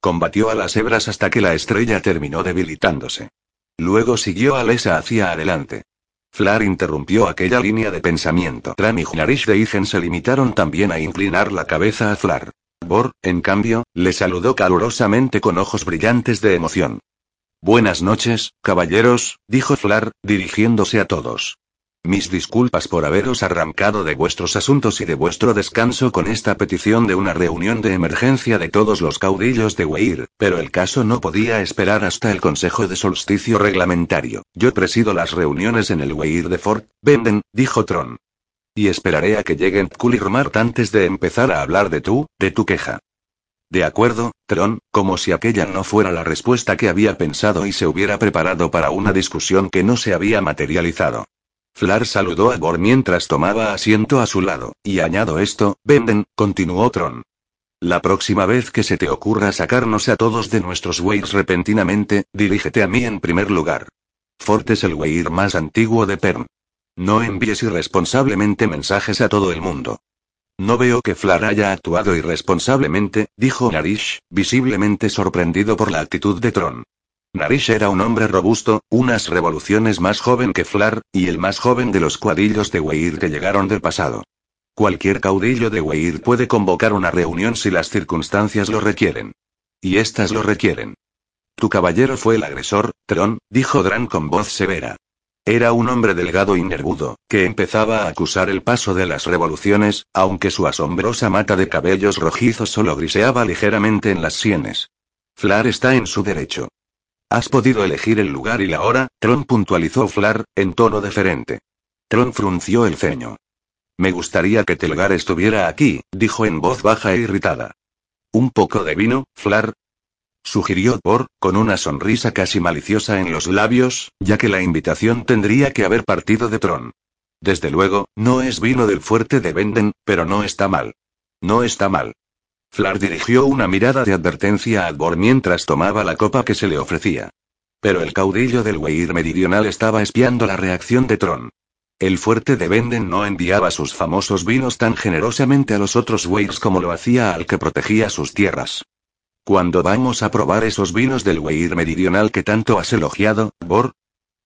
S1: Combatió a las hebras hasta que la estrella terminó debilitándose. Luego siguió a Lesa hacia adelante. Flar interrumpió aquella línea de pensamiento. Tran y Hnarish de Igen se limitaron también a inclinar la cabeza a Flar. Bor, en cambio, le saludó calurosamente con ojos brillantes de emoción. Buenas noches, caballeros, dijo Flar, dirigiéndose a todos. Mis disculpas por haberos arrancado de vuestros asuntos y de vuestro descanso con esta petición de una reunión de emergencia de todos los caudillos de Weir, pero el caso no podía esperar hasta el Consejo de Solsticio Reglamentario. Yo presido las reuniones en el Weir de Fort Benden, dijo Tron. Y esperaré a que lleguen Kulirmart antes de empezar a hablar de tú, de tu queja. De acuerdo, Tron, como si aquella no fuera la respuesta que había pensado y se hubiera preparado para una discusión que no se había materializado. Flar saludó a Bor mientras tomaba asiento a su lado, y añado esto, Venden, continuó Tron. La próxima vez que se te ocurra sacarnos a todos de nuestros weirs repentinamente, dirígete a mí en primer lugar. Fort es el weir más antiguo de Pern. No envíes irresponsablemente mensajes a todo el mundo. No veo que Flar haya actuado irresponsablemente, dijo Narish, visiblemente sorprendido por la actitud de Tron. Narish era un hombre robusto, unas revoluciones más joven que Flar, y el más joven de los cuadrillos de Weir que llegaron del pasado. Cualquier caudillo de Weir puede convocar una reunión si las circunstancias lo requieren. Y estas lo requieren. Tu caballero fue el agresor, Tron, dijo Dran con voz severa. Era un hombre delgado y nervudo, que empezaba a acusar el paso de las revoluciones, aunque su asombrosa mata de cabellos rojizos solo griseaba ligeramente en las sienes. Flar está en su derecho. Has podido elegir el lugar y la hora, Tron puntualizó Flar, en tono deferente. Tron frunció el ceño. Me gustaría que Telgar estuviera aquí, dijo en voz baja e irritada. ¿Un poco de vino, Flar? Sugirió Bor, con una sonrisa casi maliciosa en los labios, ya que la invitación tendría que haber partido de Tron. Desde luego, no es vino del fuerte de Venden, pero no está mal. No está mal. Flar dirigió una mirada de advertencia a Bor mientras tomaba la copa que se le ofrecía. Pero el caudillo del Weir meridional estaba espiando la reacción de Tron. El fuerte de Venden no enviaba sus famosos vinos tan generosamente a los otros Weirs como lo hacía al que protegía sus tierras. ¿Cuándo vamos a probar esos vinos del Weir meridional que tanto has elogiado, Bor?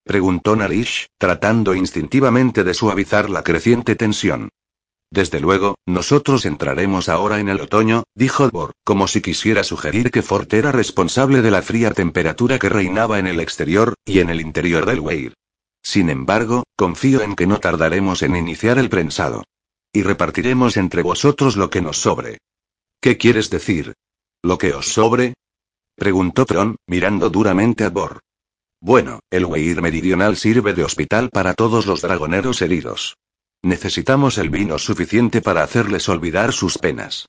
S1: preguntó Narish, tratando instintivamente de suavizar la creciente tensión. Desde luego, nosotros entraremos ahora en el otoño, dijo Bor, como si quisiera sugerir que Fort era responsable de la fría temperatura que reinaba en el exterior, y en el interior del Weir. Sin embargo, confío en que no tardaremos en iniciar el prensado. Y repartiremos entre vosotros lo que nos sobre. ¿Qué quieres decir? ¿Lo que os sobre? Preguntó Tron, mirando duramente a Bor. Bueno, el Weir meridional sirve de hospital para todos los dragoneros heridos. Necesitamos el vino suficiente para hacerles olvidar sus penas.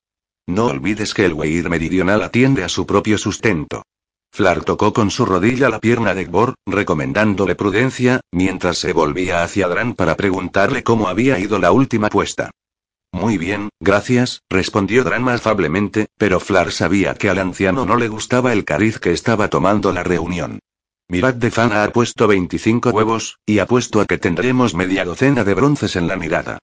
S1: No olvides que el Weir meridional atiende a su propio sustento. Flar tocó con su rodilla la pierna de Gbor, recomendándole prudencia, mientras se volvía hacia Dran para preguntarle cómo había ido la última puesta. Muy bien, gracias, respondió Drama afablemente, pero Flar sabía que al anciano no le gustaba el cariz que estaba tomando la reunión. Mirad de Fana ha puesto 25 huevos, y apuesto a que tendremos media docena de bronces en la mirada.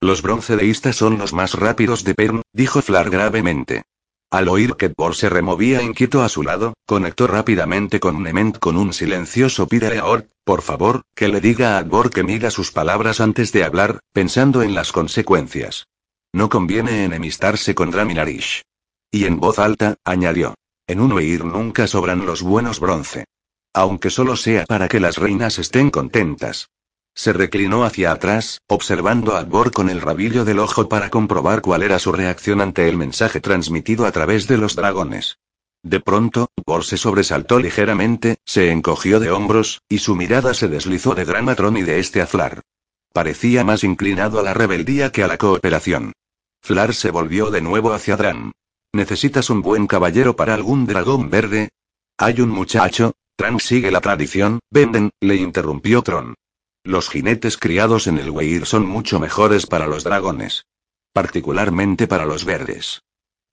S1: Los broncedeístas son los más rápidos de Pern, dijo Flar gravemente. Al oír que Bor se removía inquieto a su lado, conectó rápidamente con Nement con un silencioso pide a Ort, por favor, que le diga a Bor que mida sus palabras antes de hablar, pensando en las consecuencias. No conviene enemistarse con Draminarish. Y en voz alta, añadió. En un oír nunca sobran los buenos bronce. Aunque solo sea para que las reinas estén contentas. Se reclinó hacia atrás, observando a Akbor con el rabillo del ojo para comprobar cuál era su reacción ante el mensaje transmitido a través de los dragones. De pronto, Bor se sobresaltó ligeramente, se encogió de hombros, y su mirada se deslizó de Dramatron y de este a Flar. Parecía más inclinado a la rebeldía que a la cooperación. Flar se volvió de nuevo hacia Dran. ¿Necesitas un buen caballero para algún dragón verde? Hay un muchacho. Tran sigue la tradición, Venden, le interrumpió Tron. Los jinetes criados en el Weir son mucho mejores para los dragones. Particularmente para los verdes.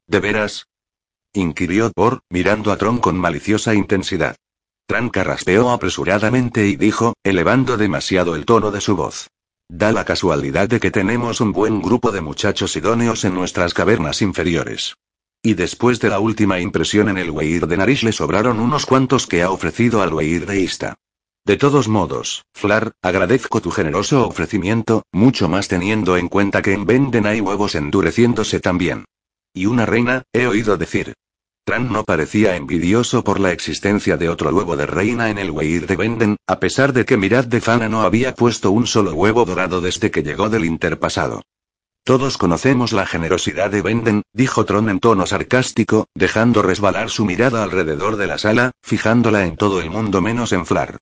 S1: ¿De veras? inquirió Bor, mirando a Tron con maliciosa intensidad. Tran carraspeó apresuradamente y dijo, elevando demasiado el tono de su voz. Da la casualidad de que tenemos un buen grupo de muchachos idóneos en nuestras cavernas inferiores. Y después de la última impresión en el Weir de Narish le sobraron unos cuantos que ha ofrecido al Weir de Ista. De todos modos, Flar, agradezco tu generoso ofrecimiento, mucho más teniendo en cuenta que en Venden hay huevos endureciéndose también. Y una reina, he oído decir. Tran no parecía envidioso por la existencia de otro huevo de reina en el Weir de Venden, a pesar de que Mirad de Fana no había puesto un solo huevo dorado desde que llegó del interpasado. Todos conocemos la generosidad de Venden, dijo Tron en tono sarcástico, dejando resbalar su mirada alrededor de la sala, fijándola en todo el mundo menos en Flar.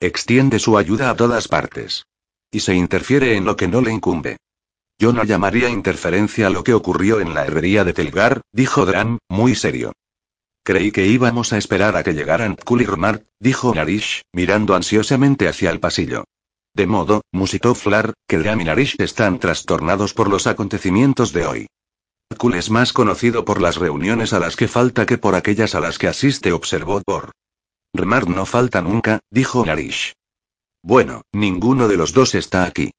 S1: Extiende su ayuda a todas partes. Y se interfiere en lo que no le incumbe. Yo no llamaría interferencia lo que ocurrió en la herrería de Telgar, dijo Dran, muy serio. Creí que íbamos a esperar a que llegaran Tkul y dijo Narish, mirando ansiosamente hacia el pasillo. De modo, musitó Flar, que Dram y Narish están trastornados por los acontecimientos de hoy. Tkul es más conocido por las reuniones a las que falta que por aquellas a las que asiste, observó Bor. Remar no falta nunca, dijo Narish. Bueno, ninguno de los dos está aquí.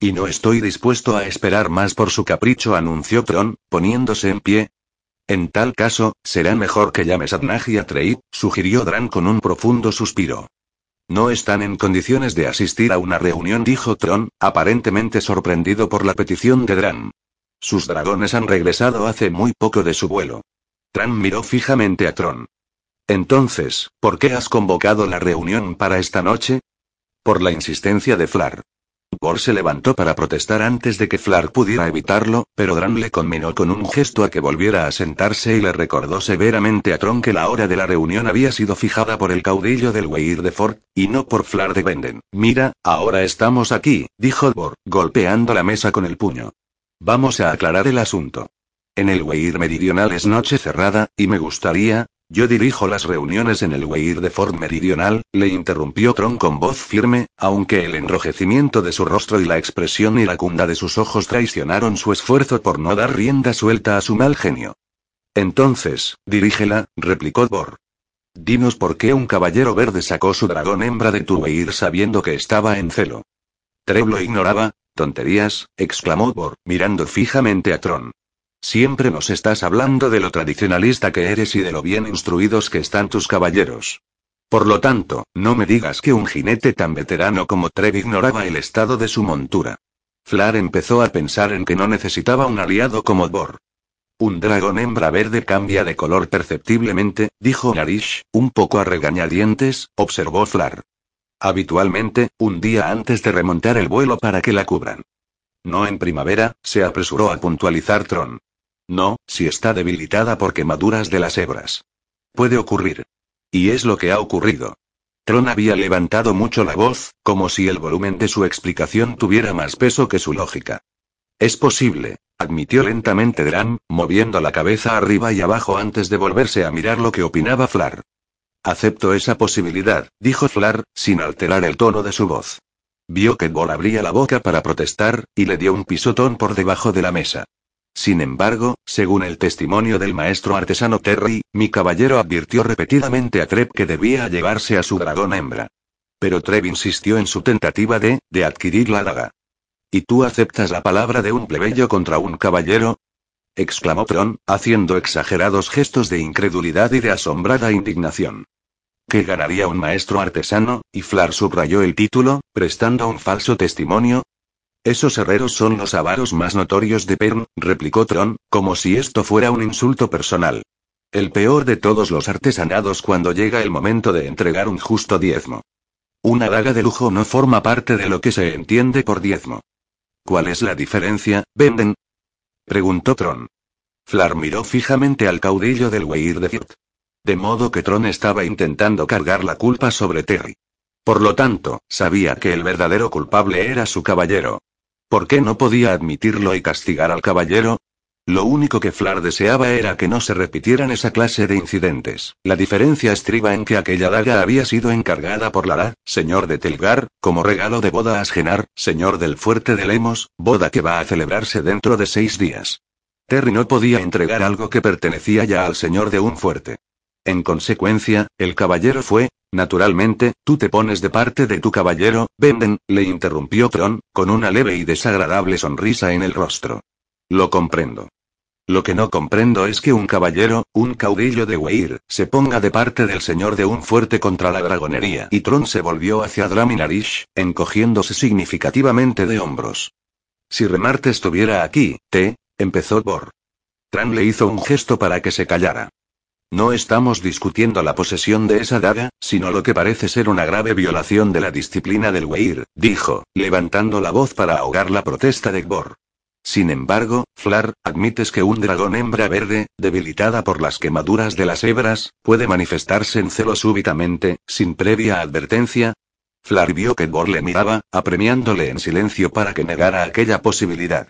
S1: Y no estoy dispuesto a esperar más por su capricho, anunció Tron, poniéndose en pie, en tal caso, será mejor que llames a Dnag y a Trey, sugirió Dran con un profundo suspiro. No están en condiciones de asistir a una reunión, dijo Tron, aparentemente sorprendido por la petición de Dran. Sus dragones han regresado hace muy poco de su vuelo. Tran miró fijamente a Tron. Entonces, ¿por qué has convocado la reunión para esta noche? Por la insistencia de Flar. Bor se levantó para protestar antes de que Flar pudiera evitarlo, pero Dran le conminó con un gesto a que volviera a sentarse y le recordó severamente a Tron que la hora de la reunión había sido fijada por el caudillo del Weir de Fort, y no por Flar de Benden. Mira, ahora estamos aquí, dijo Bor, golpeando la mesa con el puño. Vamos a aclarar el asunto. En el Weir meridional es noche cerrada, y me gustaría, yo dirijo las reuniones en el Weir de Fort Meridional, le interrumpió Tron con voz firme, aunque el enrojecimiento de su rostro y la expresión iracunda de sus ojos traicionaron su esfuerzo por no dar rienda suelta a su mal genio. Entonces, dirígela, replicó Bor. Dinos por qué un caballero verde sacó su dragón hembra de tu Weir sabiendo que estaba en celo. Treblo ignoraba, tonterías, exclamó Bor, mirando fijamente a Tron. Siempre nos estás hablando de lo tradicionalista que eres y de lo bien instruidos que están tus caballeros. Por lo tanto, no me digas que un jinete tan veterano como Trev ignoraba el estado de su montura. Flar empezó a pensar en que no necesitaba un aliado como Bor. Un dragón hembra verde cambia de color perceptiblemente, dijo Narish, un poco a regañadientes, observó Flar. Habitualmente, un día antes de remontar el vuelo para que la cubran. No en primavera, se apresuró a puntualizar Tron. No, si está debilitada por quemaduras de las hebras. Puede ocurrir. Y es lo que ha ocurrido. Tron había levantado mucho la voz, como si el volumen de su explicación tuviera más peso que su lógica. Es posible, admitió lentamente Dran, moviendo la cabeza arriba y abajo antes de volverse a mirar lo que opinaba Flar. Acepto esa posibilidad, dijo Flar, sin alterar el tono de su voz. Vio que Bol abría la boca para protestar, y le dio un pisotón por debajo de la mesa. Sin embargo, según el testimonio del maestro artesano Terry, mi caballero advirtió repetidamente a Treb que debía llevarse a su dragón hembra. Pero Treb insistió en su tentativa de, de adquirir la daga. ¿Y tú aceptas la palabra de un plebeyo contra un caballero? exclamó Tron, haciendo exagerados gestos de incredulidad y de asombrada indignación. ¿Qué ganaría un maestro artesano? Y Flar subrayó el título, prestando un falso testimonio, esos herreros son los avaros más notorios de Pern, replicó Tron, como si esto fuera un insulto personal. El peor de todos los artesanados cuando llega el momento de entregar un justo diezmo. Una daga de lujo no forma parte de lo que se entiende por diezmo. ¿Cuál es la diferencia, Venden? preguntó Tron. Flar miró fijamente al caudillo del Weir de Firt. De modo que Tron estaba intentando cargar la culpa sobre Terry. Por lo tanto, sabía que el verdadero culpable era su caballero. ¿Por qué no podía admitirlo y castigar al caballero? Lo único que Flar deseaba era que no se repitieran esa clase de incidentes. La diferencia estriba en que aquella daga había sido encargada por Lara, señor de Telgar, como regalo de boda a Asgenar, señor del fuerte de Lemos, boda que va a celebrarse dentro de seis días. Terry no podía entregar algo que pertenecía ya al señor de un fuerte. En consecuencia, el caballero fue, naturalmente, tú te pones de parte de tu caballero, Venden, le interrumpió Tron, con una leve y desagradable sonrisa en el rostro. Lo comprendo. Lo que no comprendo es que un caballero, un caudillo de Weir, se ponga de parte del señor de un fuerte contra la dragonería. Y Tron se volvió hacia Draminarish, encogiéndose significativamente de hombros. Si Remarte estuviera aquí, te, empezó Bor. Tran le hizo un gesto para que se callara. No estamos discutiendo la posesión de esa daga, sino lo que parece ser una grave violación de la disciplina del Weir, dijo, levantando la voz para ahogar la protesta de Bor. Sin embargo, Flar, admites que un dragón hembra verde, debilitada por las quemaduras de las hebras, puede manifestarse en celo súbitamente, sin previa advertencia. Flar vio que Bor le miraba, apremiándole en silencio para que negara aquella posibilidad.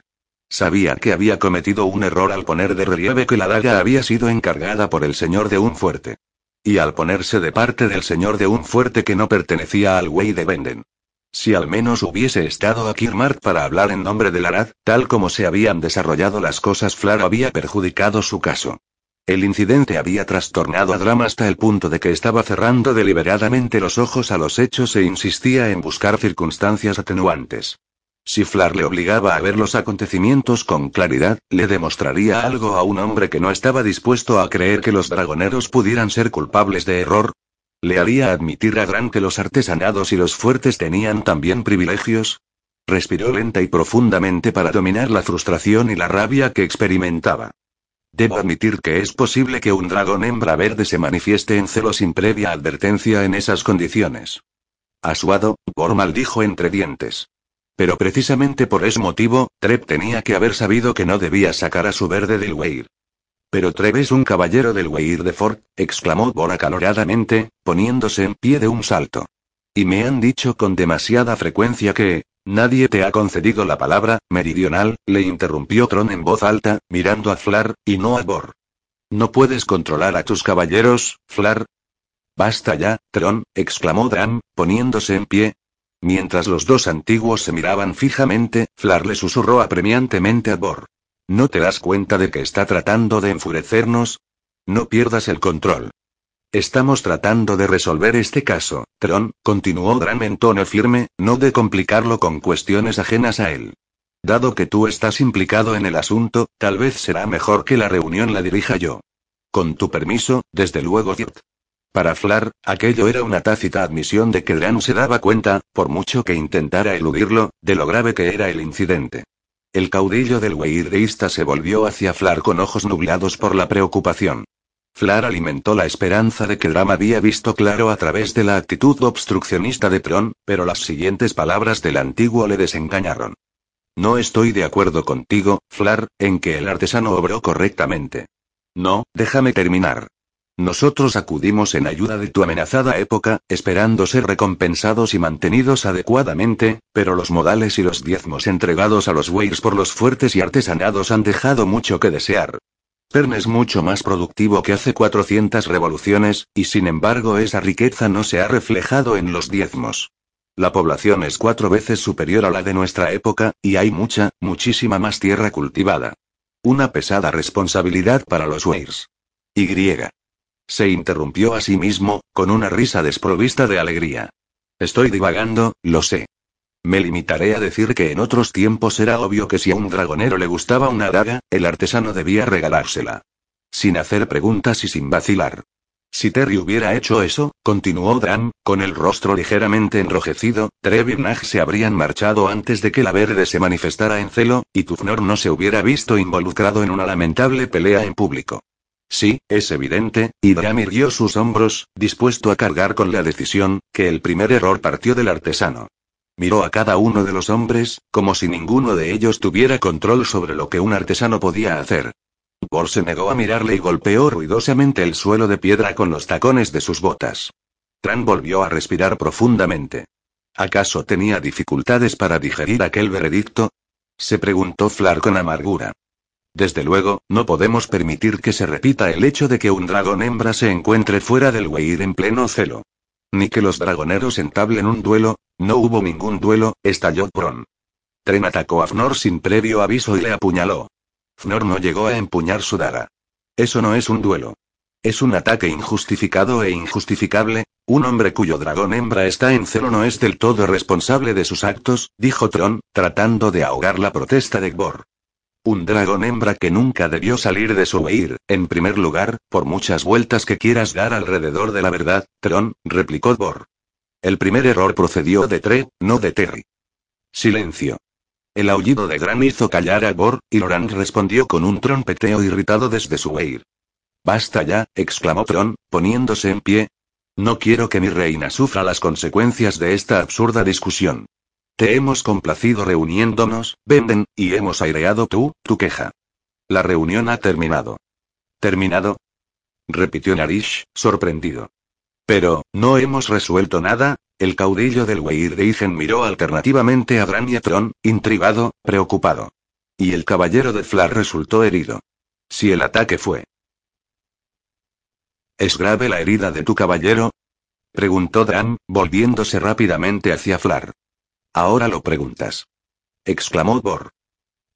S1: Sabía que había cometido un error al poner de relieve que la daga había sido encargada por el señor de un fuerte. Y al ponerse de parte del señor de un fuerte que no pertenecía al güey de Venden. Si al menos hubiese estado aquí Mart para hablar en nombre de Larad, tal como se habían desarrollado las cosas, Flar había perjudicado su caso. El incidente había trastornado a Drama hasta el punto de que estaba cerrando deliberadamente los ojos a los hechos e insistía en buscar circunstancias atenuantes. Si Flar le obligaba a ver los acontecimientos con claridad, le demostraría algo a un hombre que no estaba dispuesto a creer que los dragoneros pudieran ser culpables de error, ¿Le haría admitir a Gran que los artesanados y los fuertes tenían también privilegios? Respiró lenta y profundamente para dominar la frustración y la rabia que experimentaba. Debo admitir que es posible que un dragón hembra verde se manifieste en celo sin previa advertencia en esas condiciones. Asuado, Gormal dijo entre dientes. Pero precisamente por ese motivo, Trep tenía que haber sabido que no debía sacar a su verde del Weir. Pero Trev es un caballero del Weir de Fort, exclamó Bor acaloradamente, poniéndose en pie de un salto. Y me han dicho con demasiada frecuencia que, nadie te ha concedido la palabra, meridional, le interrumpió Tron en voz alta, mirando a Flar, y no a Bor. ¿No puedes controlar a tus caballeros, Flar? Basta ya, Tron, exclamó Dram, poniéndose en pie. Mientras los dos antiguos se miraban fijamente, Flar le susurró apremiantemente a Bor. ¿No te das cuenta de que está tratando de enfurecernos? No pierdas el control. Estamos tratando de resolver este caso, Tron, continuó Dran en tono firme, no de complicarlo con cuestiones ajenas a él. Dado que tú estás implicado en el asunto, tal vez será mejor que la reunión la dirija yo. Con tu permiso, desde luego, Para Flar, aquello era una tácita admisión de que Dran se daba cuenta, por mucho que intentara eludirlo, de lo grave que era el incidente. El caudillo del Weirdeísta se volvió hacia Flar con ojos nublados por la preocupación. Flar alimentó la esperanza de que Drama había visto claro a través de la actitud obstruccionista de Tron, pero las siguientes palabras del antiguo le desengañaron. No estoy de acuerdo contigo, Flar, en que el artesano obró correctamente. No, déjame terminar. Nosotros acudimos en ayuda de tu amenazada época, esperando ser recompensados y mantenidos adecuadamente, pero los modales y los diezmos entregados a los Weirs por los fuertes y artesanados han dejado mucho que desear. Pern es mucho más productivo que hace 400 revoluciones, y sin embargo esa riqueza no se ha reflejado en los diezmos. La población es cuatro veces superior a la de nuestra época, y hay mucha, muchísima más tierra cultivada. Una pesada responsabilidad para los Weirs. Y. Se interrumpió a sí mismo, con una risa desprovista de alegría. Estoy divagando, lo sé. Me limitaré a decir que en otros tiempos era obvio que si a un dragonero le gustaba una daga, el artesano debía regalársela. Sin hacer preguntas y sin vacilar. Si Terry hubiera hecho eso, continuó Dram, con el rostro ligeramente enrojecido, Trev y se habrían marchado antes de que la verde se manifestara en celo, y Tufnor no se hubiera visto involucrado en una lamentable pelea en público. Sí, es evidente, y Dram irguió sus hombros, dispuesto a cargar con la decisión, que el primer error partió del artesano. Miró a cada uno de los hombres, como si ninguno de ellos tuviera control sobre lo que un artesano podía hacer. Bor se negó a mirarle y golpeó ruidosamente el suelo de piedra con los tacones de sus botas. Tran volvió a respirar profundamente. ¿Acaso tenía dificultades para digerir aquel veredicto? Se preguntó Flar con amargura. Desde luego, no podemos permitir que se repita el hecho de que un dragón hembra se encuentre fuera del Weir en pleno celo. Ni que los dragoneros entablen un duelo, no hubo ningún duelo, estalló Bron. Tren atacó a Fnor sin previo aviso y le apuñaló. Fnor no llegó a empuñar su daga. Eso no es un duelo. Es un ataque injustificado e injustificable. Un hombre cuyo dragón hembra está en celo no es del todo responsable de sus actos, dijo Tron, tratando de ahogar la protesta de Gbor. Un dragón hembra que nunca debió salir de su huir, en primer lugar, por muchas vueltas que quieras dar alrededor de la verdad, Tron, replicó Bor. El primer error procedió de Tre, no de Terry. Silencio. El aullido de Gran hizo callar a Bor, y Loran respondió con un trompeteo irritado desde su huir. Basta ya, exclamó Tron, poniéndose en pie. No quiero que mi reina sufra las consecuencias de esta absurda discusión. Te hemos complacido reuniéndonos, Venden, y hemos aireado tú, tu queja. La reunión ha terminado. ¿Terminado? repitió Narish, sorprendido. Pero, ¿no hemos resuelto nada? El caudillo del Weir de Igen miró alternativamente a Bran y a Tron, intrigado, preocupado. Y el caballero de Flar resultó herido. Si el ataque fue. ¿Es grave la herida de tu caballero? preguntó Dran, volviéndose rápidamente hacia Flar. Ahora lo preguntas. exclamó Bor.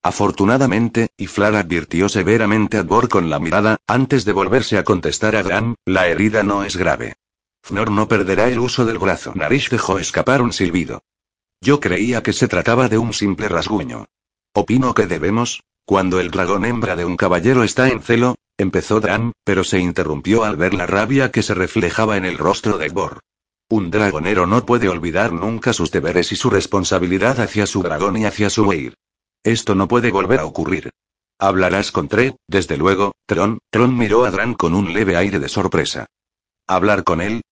S1: Afortunadamente, y Flar advirtió severamente a Bor con la mirada, antes de volverse a contestar a Gran, la herida no es grave. Fnor no perderá el uso del brazo. Narish dejó escapar un silbido. Yo creía que se trataba de un simple rasguño. Opino que debemos, cuando el dragón hembra de un caballero está en celo, empezó Dan, pero se interrumpió al ver la rabia que se reflejaba en el rostro de Bor. Un dragonero no puede olvidar nunca sus deberes y su responsabilidad hacia su dragón y hacia su Weir. Esto no puede volver a ocurrir. Hablarás con Tre, desde luego, Tron. Tron miró a Dran con un leve aire de sorpresa. ¿Hablar con él?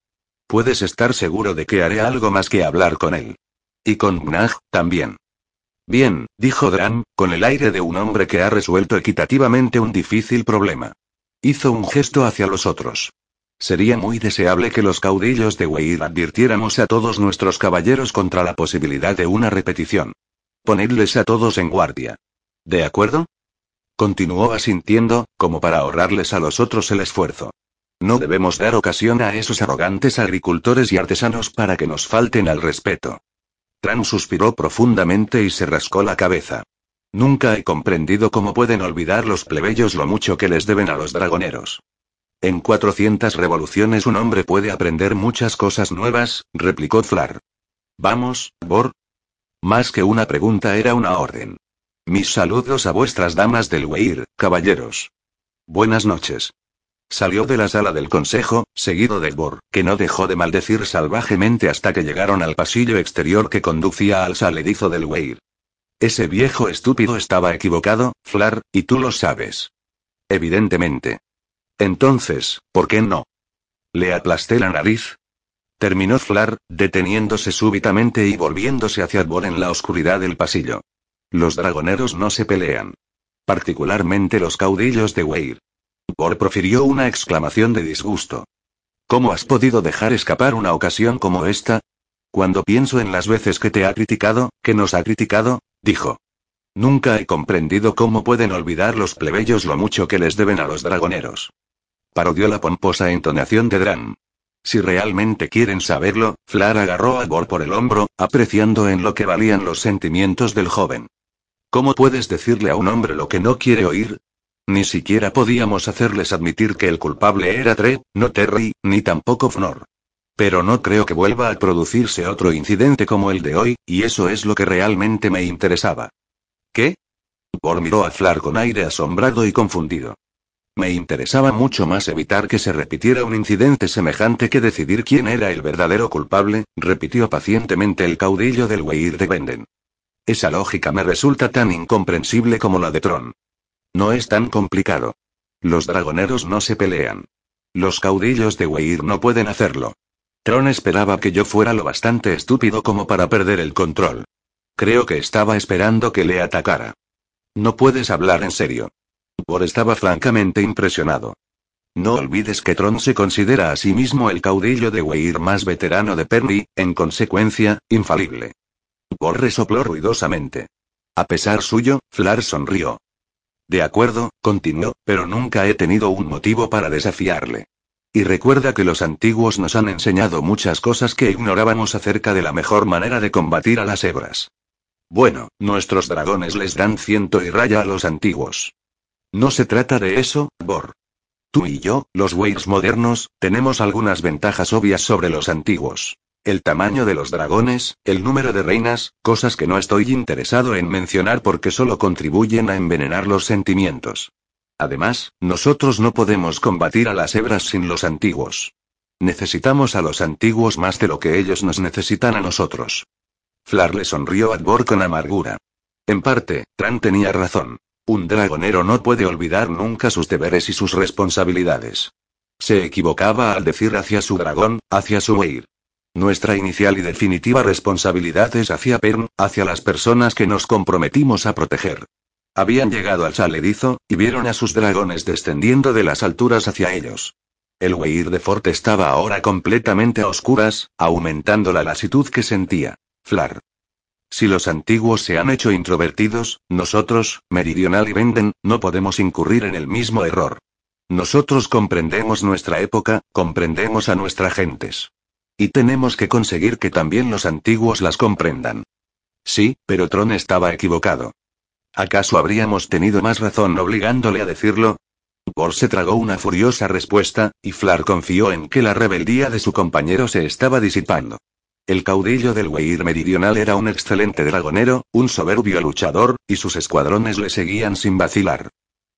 S1: Puedes estar seguro de que haré algo más que hablar con él. Y con Gnag, también. Bien, dijo Dran, con el aire de un hombre que ha resuelto equitativamente un difícil problema. Hizo un gesto hacia los otros. Sería muy deseable que los caudillos de Weir advirtiéramos a todos nuestros caballeros contra la posibilidad de una repetición. Ponedles a todos en guardia. ¿De acuerdo? Continuó asintiendo, como para ahorrarles a los otros el esfuerzo. No debemos dar ocasión a esos arrogantes agricultores y artesanos para que nos falten al respeto. Tran suspiró profundamente y se rascó la cabeza. Nunca he comprendido cómo pueden olvidar los plebeyos lo mucho que les deben a los dragoneros. En 400 revoluciones un hombre puede aprender muchas cosas nuevas, replicó Flar. Vamos, Bor. Más que una pregunta era una orden. Mis saludos a vuestras damas del Weir, caballeros. Buenas noches. Salió de la sala del consejo, seguido de Bor, que no dejó de maldecir salvajemente hasta que llegaron al pasillo exterior que conducía al saledizo del Weir. Ese viejo estúpido estaba equivocado, Flar, y tú lo sabes. Evidentemente. Entonces, ¿por qué no? Le aplasté la nariz. Terminó Flar, deteniéndose súbitamente y volviéndose hacia Bor en la oscuridad del pasillo. Los dragoneros no se pelean. Particularmente los caudillos de Weir. Bor profirió una exclamación de disgusto. ¿Cómo has podido dejar escapar una ocasión como esta? Cuando pienso en las veces que te ha criticado, que nos ha criticado, dijo. Nunca he comprendido cómo pueden olvidar los plebeyos lo mucho que les deben a los dragoneros parodió la pomposa entonación de Dran. Si realmente quieren saberlo, Flar agarró a Gor por el hombro, apreciando en lo que valían los sentimientos del joven. ¿Cómo puedes decirle a un hombre lo que no quiere oír? Ni siquiera podíamos hacerles admitir que el culpable era Tre, no Terry, ni tampoco Fnor. Pero no creo que vuelva a producirse otro incidente como el de hoy, y eso es lo que realmente me interesaba. ¿Qué? Gor miró a Flar con aire asombrado y confundido. Me interesaba mucho más evitar que se repitiera un incidente semejante que decidir quién era el verdadero culpable, repitió pacientemente el caudillo del Weir de Benden. Esa lógica me resulta tan incomprensible como la de Tron. No es tan complicado. Los dragoneros no se pelean. Los caudillos de Weir no pueden hacerlo. Tron esperaba que yo fuera lo bastante estúpido como para perder el control. Creo que estaba esperando que le atacara. No puedes hablar en serio. Bor estaba francamente impresionado. No olvides que Tron se considera a sí mismo el caudillo de Weir más veterano de Perry, en consecuencia, infalible. Bor resopló ruidosamente. A pesar suyo, Flar sonrió. De acuerdo, continuó, pero nunca he tenido un motivo para desafiarle. Y recuerda que los antiguos nos han enseñado muchas cosas que ignorábamos acerca de la mejor manera de combatir a las hebras. Bueno, nuestros dragones les dan ciento y raya a los antiguos. No se trata de eso, Bor. Tú y yo, los Weirs modernos, tenemos algunas ventajas obvias sobre los antiguos. El tamaño de los dragones, el número de reinas, cosas que no estoy interesado en mencionar porque solo contribuyen a envenenar los sentimientos. Además, nosotros no podemos combatir a las hebras sin los antiguos. Necesitamos a los antiguos más de lo que ellos nos necesitan a nosotros. Flar le sonrió a Dvor con amargura. En parte, Tran tenía razón. Un dragonero no puede olvidar nunca sus deberes y sus responsabilidades. Se equivocaba al decir hacia su dragón, hacia su Weir. Nuestra inicial y definitiva responsabilidad es hacia Pern, hacia las personas que nos comprometimos a proteger. Habían llegado al saledizo, y vieron a sus dragones descendiendo de las alturas hacia ellos. El Weir de Fort estaba ahora completamente a oscuras, aumentando la lasitud que sentía. Flar. Si los antiguos se han hecho introvertidos, nosotros, Meridional y Venden, no podemos incurrir en el mismo error. Nosotros comprendemos nuestra época, comprendemos a nuestras gentes. Y tenemos que conseguir que también los antiguos las comprendan. Sí, pero Tron estaba equivocado. ¿Acaso habríamos tenido más razón obligándole a decirlo? Bor se tragó una furiosa respuesta, y Flar confió en que la rebeldía de su compañero se estaba disipando. El caudillo del Weir Meridional era un excelente dragonero, un soberbio luchador, y sus escuadrones le seguían sin vacilar.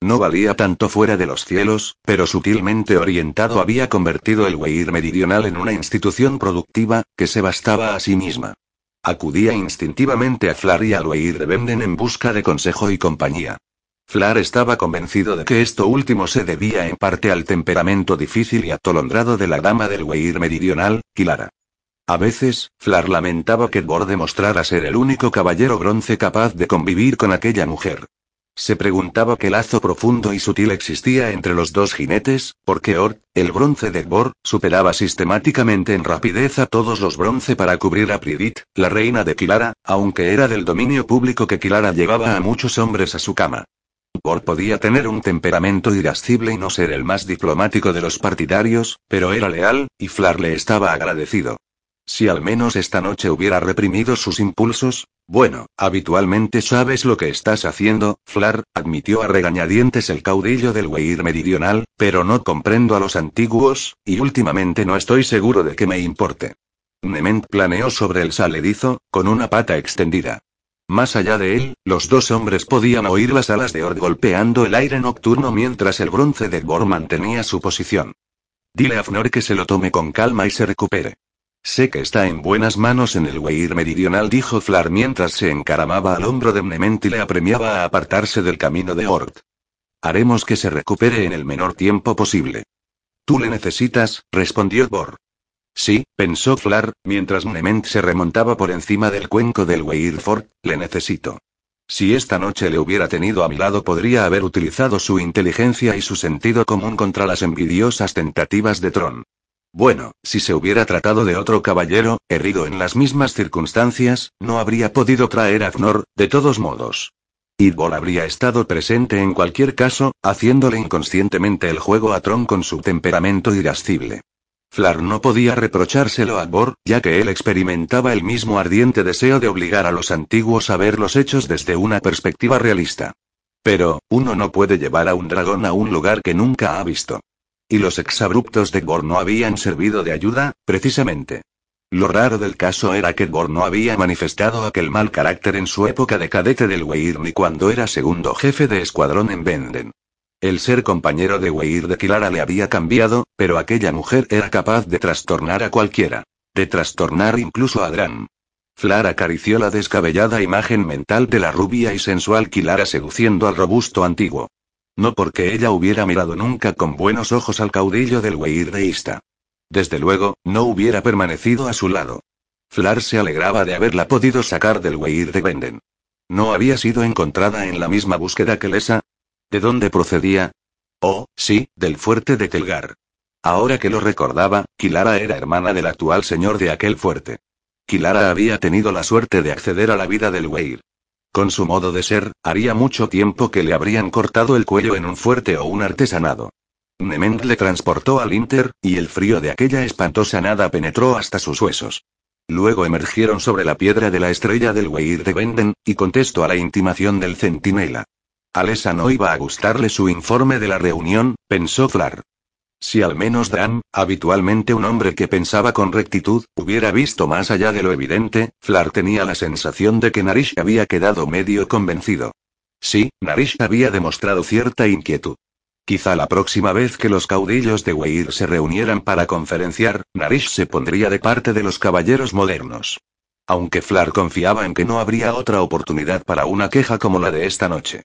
S1: No valía tanto fuera de los cielos, pero sutilmente orientado había convertido el Weir Meridional en una institución productiva, que se bastaba a sí misma. Acudía instintivamente a Flar y al Weir de Benden en busca de consejo y compañía. Flar estaba convencido de que esto último se debía en parte al temperamento difícil y atolondrado de la dama del Weir Meridional, Kilara. A veces, Flar lamentaba que Bor demostrara ser el único caballero bronce capaz de convivir con aquella mujer. Se preguntaba qué lazo profundo y sutil existía entre los dos jinetes, porque Ort, el bronce de Bor, superaba sistemáticamente en rapidez a todos los bronce para cubrir a Pridit, la reina de Kilara, aunque era del dominio público que Kilara llevaba a muchos hombres a su cama. Bor podía tener un temperamento irascible y no ser el más diplomático de los partidarios, pero era leal, y Flar le estaba agradecido. Si al menos esta noche hubiera reprimido sus impulsos, bueno, habitualmente sabes lo que estás haciendo, Flar, admitió a regañadientes el caudillo del Weir meridional, pero no comprendo a los antiguos, y últimamente no estoy seguro de que me importe. Nement planeó sobre el saledizo, con una pata extendida. Más allá de él, los dos hombres podían oír las alas de Ord golpeando el aire nocturno mientras el bronce de Bor mantenía su posición. Dile a Fnor que se lo tome con calma y se recupere. Sé que está en buenas manos en el Weir meridional, dijo Flar mientras se encaramaba al hombro de Mnement y le apremiaba a apartarse del camino de Ort. Haremos que se recupere en el menor tiempo posible. Tú le necesitas, respondió Bor. Sí, pensó Flar, mientras Mnement se remontaba por encima del cuenco del Weir Fort, le necesito. Si esta noche le hubiera tenido a mi lado podría haber utilizado su inteligencia y su sentido común contra las envidiosas tentativas de Tron. Bueno, si se hubiera tratado de otro caballero, herido en las mismas circunstancias, no habría podido traer a Fnor, de todos modos. Idbol habría estado presente en cualquier caso, haciéndole inconscientemente el juego a Tron con su temperamento irascible. Flar no podía reprochárselo a Bor, ya que él experimentaba el mismo ardiente deseo de obligar a los antiguos a ver los hechos desde una perspectiva realista. Pero, uno no puede llevar a un dragón a un lugar que nunca ha visto. Y los exabruptos de Bor no habían servido de ayuda, precisamente. Lo raro del caso era que Bor no había manifestado aquel mal carácter en su época de cadete del Weir ni cuando era segundo jefe de escuadrón en Benden. El ser compañero de Weir de Kilara le había cambiado, pero aquella mujer era capaz de trastornar a cualquiera. De trastornar incluso a Dran. Flar acarició la descabellada imagen mental de la rubia y sensual Kilara seduciendo al robusto antiguo. No porque ella hubiera mirado nunca con buenos ojos al caudillo del Weir de Ista. Desde luego, no hubiera permanecido a su lado. Flar se alegraba de haberla podido sacar del Weir de Benden. ¿No había sido encontrada en la misma búsqueda que Lesa? ¿De dónde procedía? Oh, sí, del fuerte de Telgar. Ahora que lo recordaba, Kilara era hermana del actual señor de aquel fuerte. Kilara había tenido la suerte de acceder a la vida del Weir. Con su modo de ser, haría mucho tiempo que le habrían cortado el cuello en un fuerte o un artesanado. Nement le transportó al Inter, y el frío de aquella espantosa nada penetró hasta sus huesos. Luego emergieron sobre la piedra de la estrella del Weir de Benden, y contestó a la intimación del centinela. Alesa no iba a gustarle su informe de la reunión, pensó Flar. Si al menos Dan, habitualmente un hombre que pensaba con rectitud, hubiera visto más allá de lo evidente, Flar tenía la sensación de que Narish había quedado medio convencido. Sí, Narish había demostrado cierta inquietud. Quizá la próxima vez que los caudillos de Weir se reunieran para conferenciar, Narish se pondría de parte de los caballeros modernos. Aunque Flar confiaba en que no habría otra oportunidad para una queja como la de esta noche.